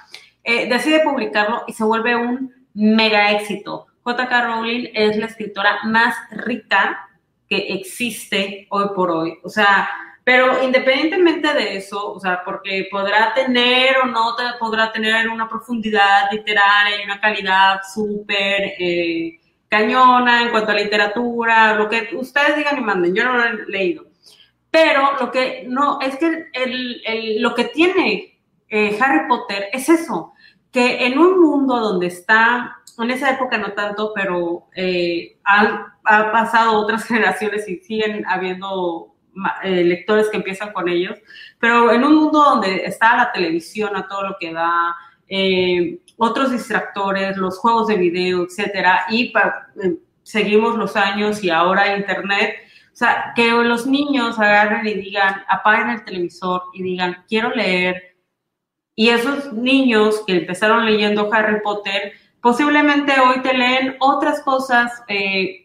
eh, decide publicarlo y se vuelve un mega éxito. J.K. Rowling es la escritora más rica que existe hoy por hoy. O sea, Pero independientemente de eso, o sea, porque podrá tener o no podrá tener una profundidad literaria y una calidad súper eh, cañona en cuanto a literatura, lo que ustedes digan y manden, yo no lo he leído. Pero lo que no, es que el, lo que tiene eh, Harry Potter es eso, que en un mundo donde está, en esa época no tanto, pero eh, han, ha pasado otras generaciones y siguen habiendo eh, lectores que empiezan con ellos, pero en un mundo donde está la televisión a todo lo que da, eh, otros distractores, los juegos de video, etcétera, y seguimos los años y ahora internet, o sea, que los niños agarren y digan, apaguen el televisor y digan, quiero leer, y esos niños que empezaron leyendo Harry Potter, posiblemente hoy te leen otras cosas eh,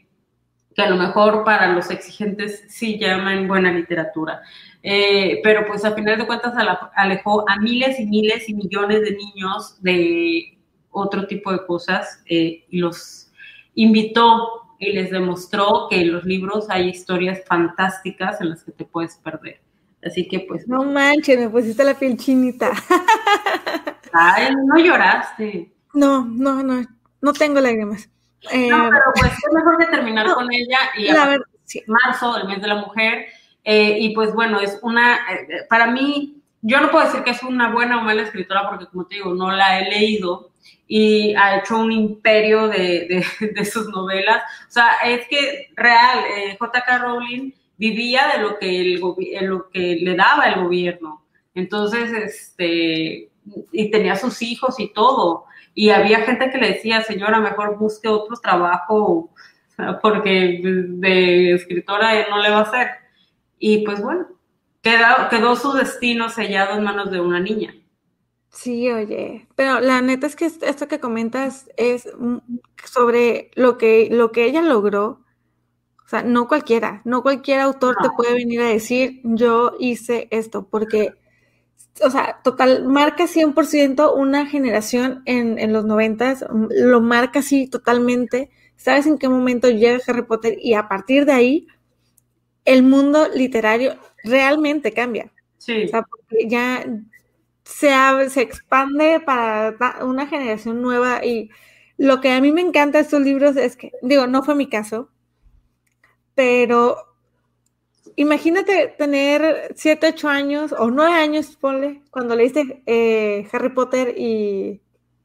que a lo mejor para los exigentes sí llaman buena literatura. Eh, pero pues a final de cuentas alejó a miles y miles y millones de niños de otro tipo de cosas eh, y los invitó y les demostró que en los libros hay historias fantásticas en las que te puedes perder. Así que pues. No manches, me pusiste la piel chinita. Ay, no lloraste. No, no, no, no tengo lágrimas. Eh, no, pero pues es mejor que terminar con ella y a marzo, el mes de la mujer. Eh, y pues bueno, es una, eh, para mí, yo no puedo decir que es una buena o mala escritora porque como te digo, no la he leído y ha hecho un imperio de, de, de sus novelas. O sea, es que real, J.K. Rowling vivía de lo que, el, lo que le daba el gobierno. Entonces, este, y tenía sus hijos y todo. Y había gente que le decía, señora, mejor busque otro trabajo porque de escritora no le va a hacer. Y pues bueno, quedó, quedó su destino sellado en manos de una niña. Sí, oye, pero la neta es que esto que comentas es sobre lo que, lo que ella logró o sea, no cualquiera, no cualquier autor te puede venir a decir, yo hice esto, porque, o sea, total, marca 100% una generación en, en los noventas, lo marca así totalmente, sabes en qué momento llega Harry Potter y a partir de ahí, el mundo literario realmente cambia. Sí. O sea, porque ya se, se expande para una generación nueva y lo que a mí me encanta de estos libros es que, digo, no fue mi caso, pero imagínate tener 7, 8 años o 9 años, ponle, cuando leíste eh, Harry Potter y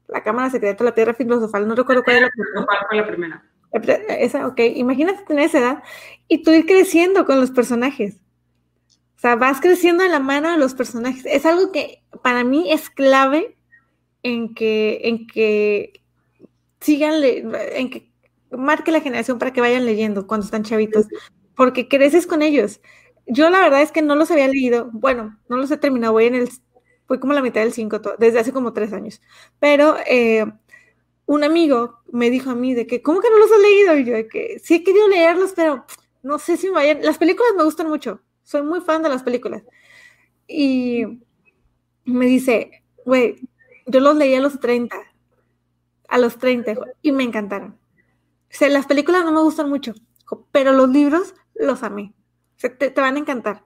la Cámara Secreta de la Tierra Filosofal, no recuerdo cuál era la primera. Esa, ok, imagínate tener esa edad y tú ir creciendo con los personajes. O sea, vas creciendo de la mano de los personajes. Es algo que para mí es clave en que, en que sigan, en que marque la generación para que vayan leyendo cuando están chavitos, porque creces con ellos. Yo la verdad es que no los había leído, bueno, no los he terminado, voy en el, fue como la mitad del 5, desde hace como tres años, pero eh, un amigo me dijo a mí de que, ¿cómo que no los has leído? Y yo de que sí he querido leerlos, pero no sé si me vayan, las películas me gustan mucho, soy muy fan de las películas. Y me dice, güey, yo los leí a los 30, a los 30, y me encantaron las películas no me gustan mucho, pero los libros los amé. te, van a encantar.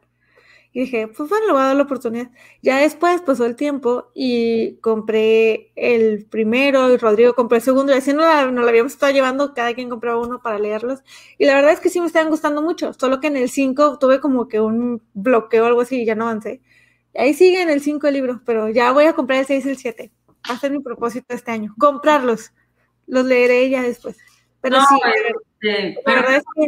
Y dije, pues bueno, le voy a dar la oportunidad. Ya después pasó el tiempo y compré el primero y Rodrigo compró el segundo y así nos, la, lo habíamos estado llevando, cada quien compraba uno para leerlos. Y la verdad es que sí me estaban gustando mucho, solo que en el 5 tuve como que un bloqueo o algo así y ya no avancé. Ahí sigue en el 5 el libro, pero ya voy a comprar el 6 y el 7. Va a ser mi propósito este año, comprarlos. Los leeré ya después. Pero sí, este, pero es que,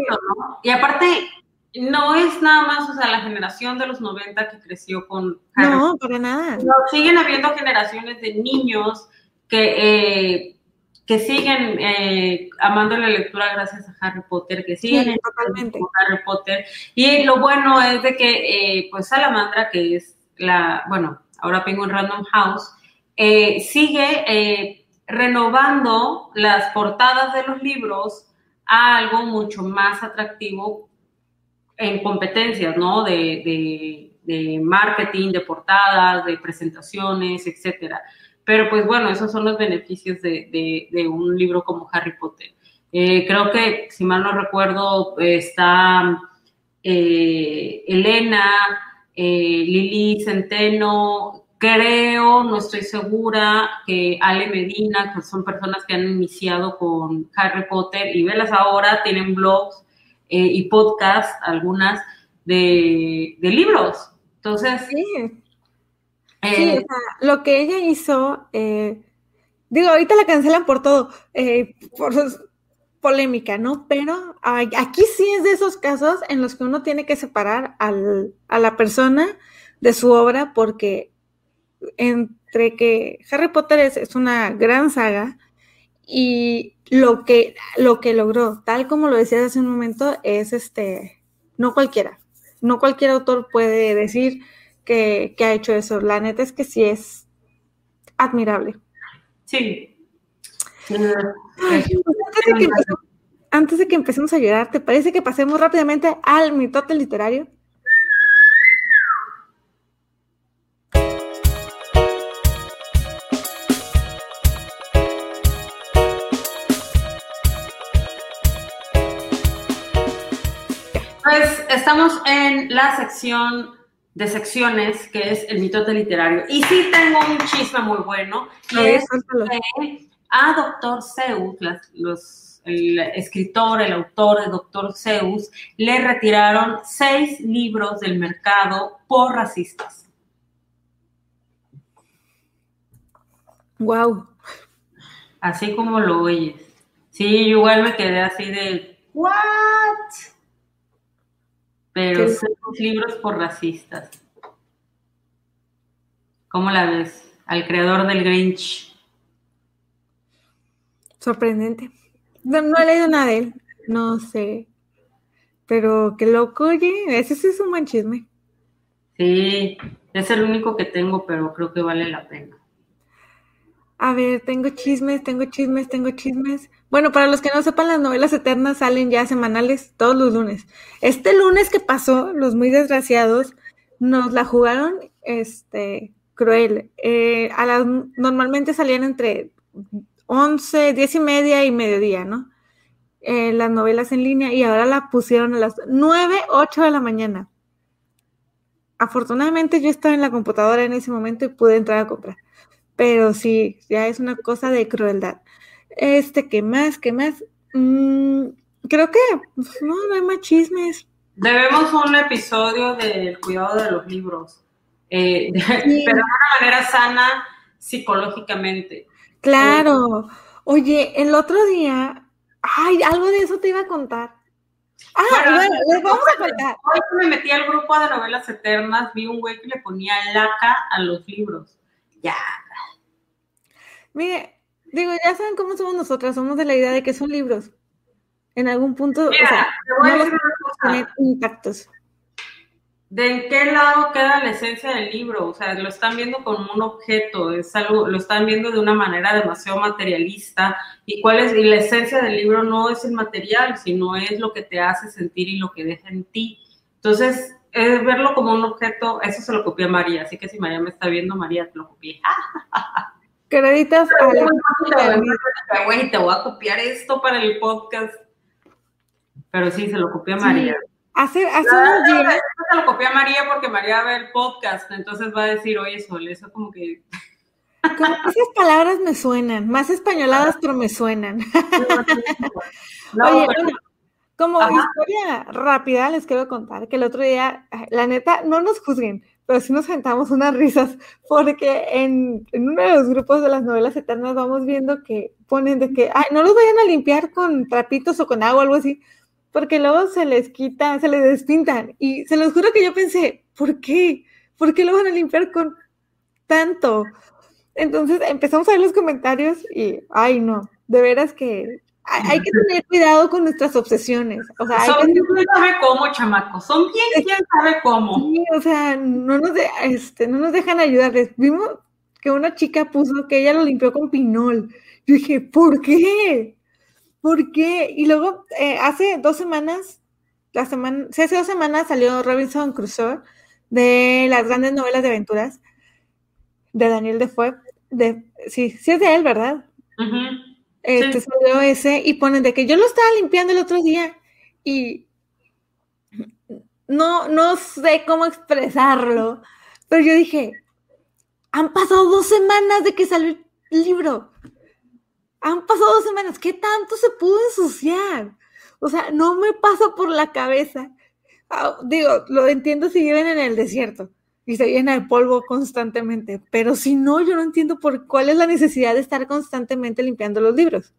Y aparte, no es nada más, o sea, la generación de los 90 que creció con Harry No, para nada. siguen habiendo generaciones de niños que, eh, que siguen eh, amando la lectura gracias a Harry Potter, que siguen totalmente. Harry Potter. Y lo bueno es de que, eh, pues, Salamandra, que es la, bueno, ahora tengo en Random House, sigue renovando las portadas de los libros a algo mucho más atractivo en competencias, ¿no? De, marketing, de portadas, de presentaciones, etcétera. Pero pues bueno, esos son los beneficios de, un libro como Harry Potter. Eh, creo que, si mal no recuerdo, está eh, Elena, eh, Lili Centeno, creo, no estoy segura, que Ale Medina, que son personas que han iniciado con Harry Potter y velas ahora, tienen blogs eh, y podcasts, algunas, de, libros. Entonces... Sí. Eh, lo que ella hizo, digo, ahorita la cancelan por todo, por polémica, ¿no? Pero aquí sí es de esos casos en los que uno tiene que separar al, a la persona de su obra porque entre que Harry Potter es, una gran saga y lo que, lo que logró, tal como lo decías hace un momento, es este, no cualquiera, no cualquier autor puede decir que, que ha hecho eso. La neta es que sí es admirable. Sí, antes, de que empecemos a llorar, ¿te parece que pasemos rápidamente al mitote literario? Estamos en la sección de secciones, que es el mitote literario. Y sí tengo un chisme muy bueno, y es a Doctor Zeus, los, el escritor, el autor de Doctor Zeus, le retiraron seis libros del mercado por racistas. Wow. Así como lo oyes. Sí, igual me quedé así de ¿what? Pero seis libros por racistas. ¿Cómo la ves? Al creador del Grinch. Sorprendente. No, he leído nada de él, no sé. Pero qué loco, oye, ese sí es un buen chisme. Sí, es el único que tengo, pero creo que vale la pena. A ver, tengo chismes, tengo chismes, tengo chismes. Bueno, para los que no sepan, las novelas eternas salen ya semanales todos los lunes. Este lunes que pasó, los muy desgraciados nos la jugaron este cruel. Eh, a las, normalmente salían entre 11, 10 y media y mediodía, ¿no? Eh, las novelas en línea y ahora la pusieron a las 9, 8 de la mañana. Afortunadamente yo estaba en la computadora en ese momento y pude entrar a comprar. Pero sí, ya es una cosa de crueldad. Este, ¿qué más? ¿Qué más? Mm, creo que pues, no, no hay más chismes. Debemos un episodio del cuidado de los libros, eh, pero de una manera sana psicológicamente. Claro. Oye, el otro día, ay, algo de eso te iba a contar. Ah, bueno, les vamos a contar. Hoy me metí al grupo de novelas eternas, vi un güey que le ponía laca a los libros. Ya. Mire, digo, ya saben cómo somos nosotras, somos de la idea de que son libros. En algún punto, o sea, no los intactos de en qué lado queda la esencia del libro, o sea, lo están viendo como un objeto, es algo, lo están viendo de una manera demasiado materialista, y cuál es, y la esencia del libro no es el material, sino es lo que te hace sentir y lo que deja en ti. Entonces, es verlo como un objeto, eso se lo copié María, así que si María me está viendo, María, te lo copié. Creditas a Güey, te voy a copiar esto para el podcast. Pero sí, se lo copié María. Hace, hace unos días. Se lo copié a María porque María ve el podcast, entonces va a decir, oye, Sol, eso como que. Como esas palabras me suenan, más españoladas, pero me suenan. oye, bueno, como historia rápida, les quiero contar que el otro día, la neta, no nos juzguen, pero sí nos sentamos unas risas, porque en, uno de los grupos de las novelas eternas vamos viendo que ponen de que, ay, no los vayan a limpiar con trapitos o con agua o algo así, porque luego se les quita, se les despintan. Y se los juro que yo pensé, ¿por qué? ¿Por qué lo van a limpiar con tanto? Entonces empezamos a ver los comentarios y, ay, no, de veras que hay, que tener cuidado con nuestras obsesiones. O sea, son quién sabe cómo, chamaco. Son bien quién sabe cómo. Sí, o sea, no nos, este, no nos dejan ayudarles. Vimos que una chica puso que ella lo limpió con pinol. Yo dije, ¿por qué? ¿Por qué? Y luego, eh, hace dos semanas, la semana, sí, hace dos semanas salió Robinson Crusoe de las grandes novelas de aventuras de Daniel Defoe. De, sí, sí es de él, ¿verdad? Este salió ese y ponen de que yo lo estaba limpiando el otro día y no, no sé cómo expresarlo, pero yo dije, han pasado dos semanas de que salió el libro. Han pasado dos semanas, ¿qué tanto se pudo ensuciar? O sea, no me pasa por la cabeza. Ah, digo, lo entiendo si viven en el desierto y se llena de polvo constantemente, pero si no, yo no entiendo por cuál es la necesidad de estar constantemente limpiando los libros.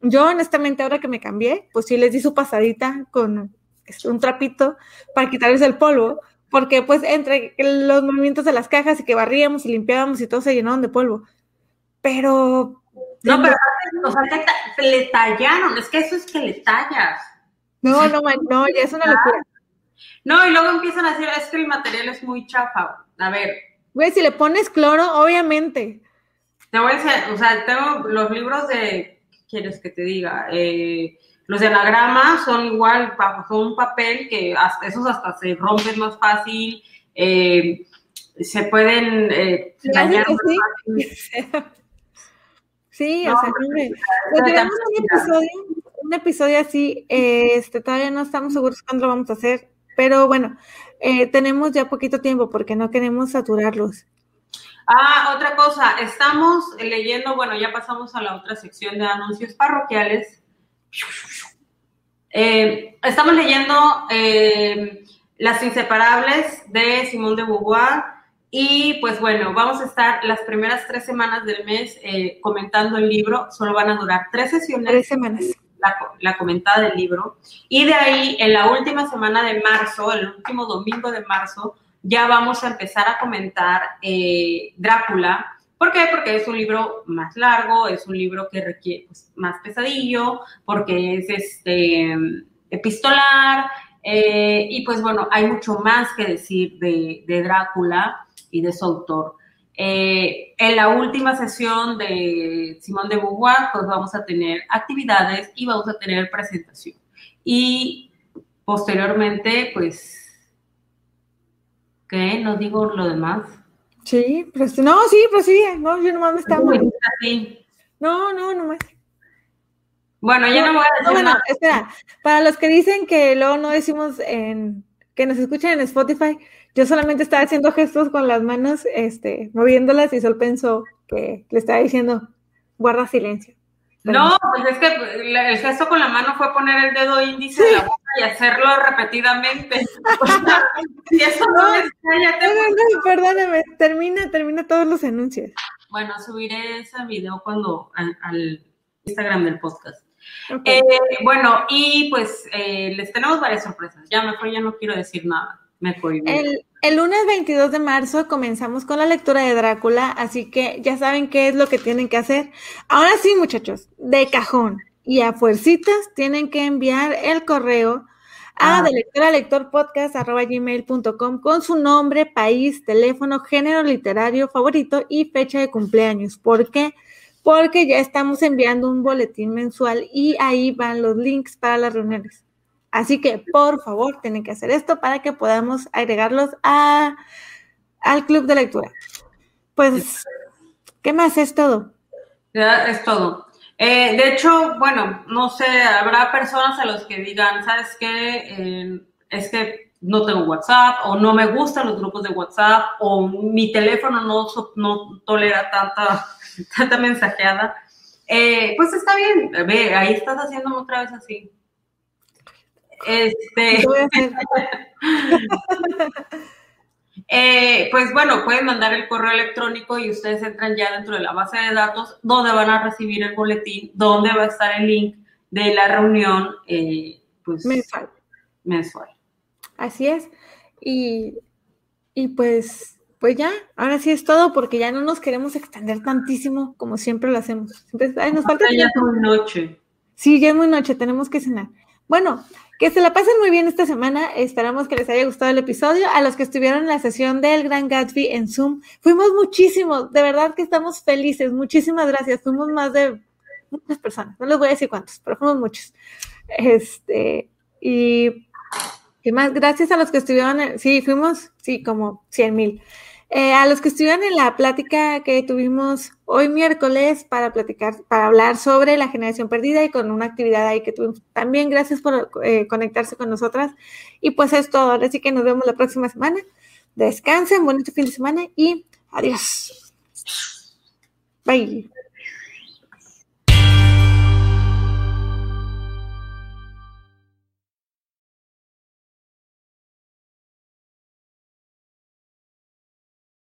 Yo, honestamente, ahora que me cambié, pues sí les di su pasadita con un trapito para quitarles el polvo, porque pues entre los movimientos de las cajas y que barríamos y limpiábamos y todo se llenaron de polvo. Pero... No, pero o sea, le tallaron, es que eso es que le tallas. No, no, no, ya es una locura. No, y luego empiezan a decir, es que el material es muy chafa. A ver. Güey, si le pones cloro, obviamente. Te voy a decir, o sea, tengo los libros de, ¿qué quieres que te diga? Eh, los de anagrama son igual, son un papel que hasta, esos hasta se rompen más fácil, eh, se pueden eh, dañar más fácil. Sí, o sea, hombre. Pues tenemos un episodio, un episodio así, este, todavía no estamos seguros cuándo lo vamos a hacer, pero bueno, eh, tenemos ya poquito tiempo porque no queremos saturarlos. Ah, otra cosa, estamos leyendo, bueno, ya pasamos a la otra sección de anuncios parroquiales. Eh, estamos leyendo eh, Las Inseparables de Simón de Beauvoir y pues bueno, vamos a estar las primeras tres semanas del mes eh, comentando el libro. Solo van a durar tres sesiones. Tres semanas. La, comentada del libro. Y de ahí, en la última semana de marzo, el último domingo de marzo, ya vamos a empezar a comentar eh, Drácula. ¿Por qué? Porque es un libro más largo, es un libro que requiere pues, más pesadillo, porque es este epistolar, eh, y pues bueno, hay mucho más que decir de, de Drácula y de su autor. Eh, en la última sesión de Simón de Beauvoir, pues vamos a tener actividades y vamos a tener presentación. Y posteriormente, pues, ¿qué? ¿No digo lo demás? Sí, pues, no, sí, prosigue. No, yo nomás me estaba... No, no, nomás. Bueno, ya no, voy a decir nada. Espera, para los que dicen que luego no decimos en, que nos escuchan en Spotify, yo solamente estaba haciendo gestos con las manos, este, moviéndolas y solo pensó que le estaba diciendo, guarda silencio. no, pues es que el gesto con la mano fue poner el dedo índice de la boca y hacerlo repetidamente. y eso no, no, no, perdóname, termina, termina todos los anuncios. Bueno, subiré ese video cuando al, Instagram del podcast. Eh, bueno, y pues eh, les tenemos varias sorpresas. Ya mejor ya no quiero decir nada. El, lunes 22 de marzo comenzamos con la lectura de Drácula, así que ya saben qué es lo que tienen que hacer. Ahora sí, muchachos, de cajón y a fuercitas tienen que enviar el correo a ah. de gmail.com con su nombre, país, teléfono, género literario favorito y fecha de cumpleaños. ¿Por qué? Porque ya estamos enviando un boletín mensual y ahí van los links para las reuniones. Así que, por favor, tienen que hacer esto para que podamos agregarlos a, al club de lectura. Pues, ¿qué más es todo? Ya es todo. Eh, de hecho, bueno, no sé, habrá personas a los que digan, ¿sabes qué? es que no tengo WhatsApp o no me gustan los grupos de WhatsApp o mi teléfono no, no tolera tanta, tanta mensajeada. Eh, pues está bien, ve, ahí estás haciendo otra vez así. Este. Eh, pues bueno, pueden mandar el correo electrónico y ustedes entran ya dentro de la base de datos donde van a recibir el boletín, donde va a estar el link de la reunión eh, pues, mensual. mensual. Así es. Y, y pues, pues ya, ahora sí es todo porque ya no nos queremos extender tantísimo como siempre lo hacemos. nos falta ya es muy noche. Sí, ya es muy noche, tenemos que cenar. Bueno, que se la pasen muy bien esta semana. Esperamos que les haya gustado el episodio. A los que estuvieron en la sesión del Gran Gatsby en Zoom, fuimos muchísimos. De verdad que estamos felices. Muchísimas gracias. Fuimos más de muchas personas. No les voy a decir cuántos, pero fuimos muchos. Este, y, y más, gracias a los que estuvieron. sí, fuimos, sí, como 100 mil. Eh, a los que estuvieron en la plática que tuvimos hoy miércoles para platicar, para hablar sobre la generación perdida y con una actividad ahí que tuvimos. También gracias por eh, conectarse con nosotras. Y pues es todo. Así que nos vemos la próxima semana. Descansen, bonito fin de semana y adiós. Bye.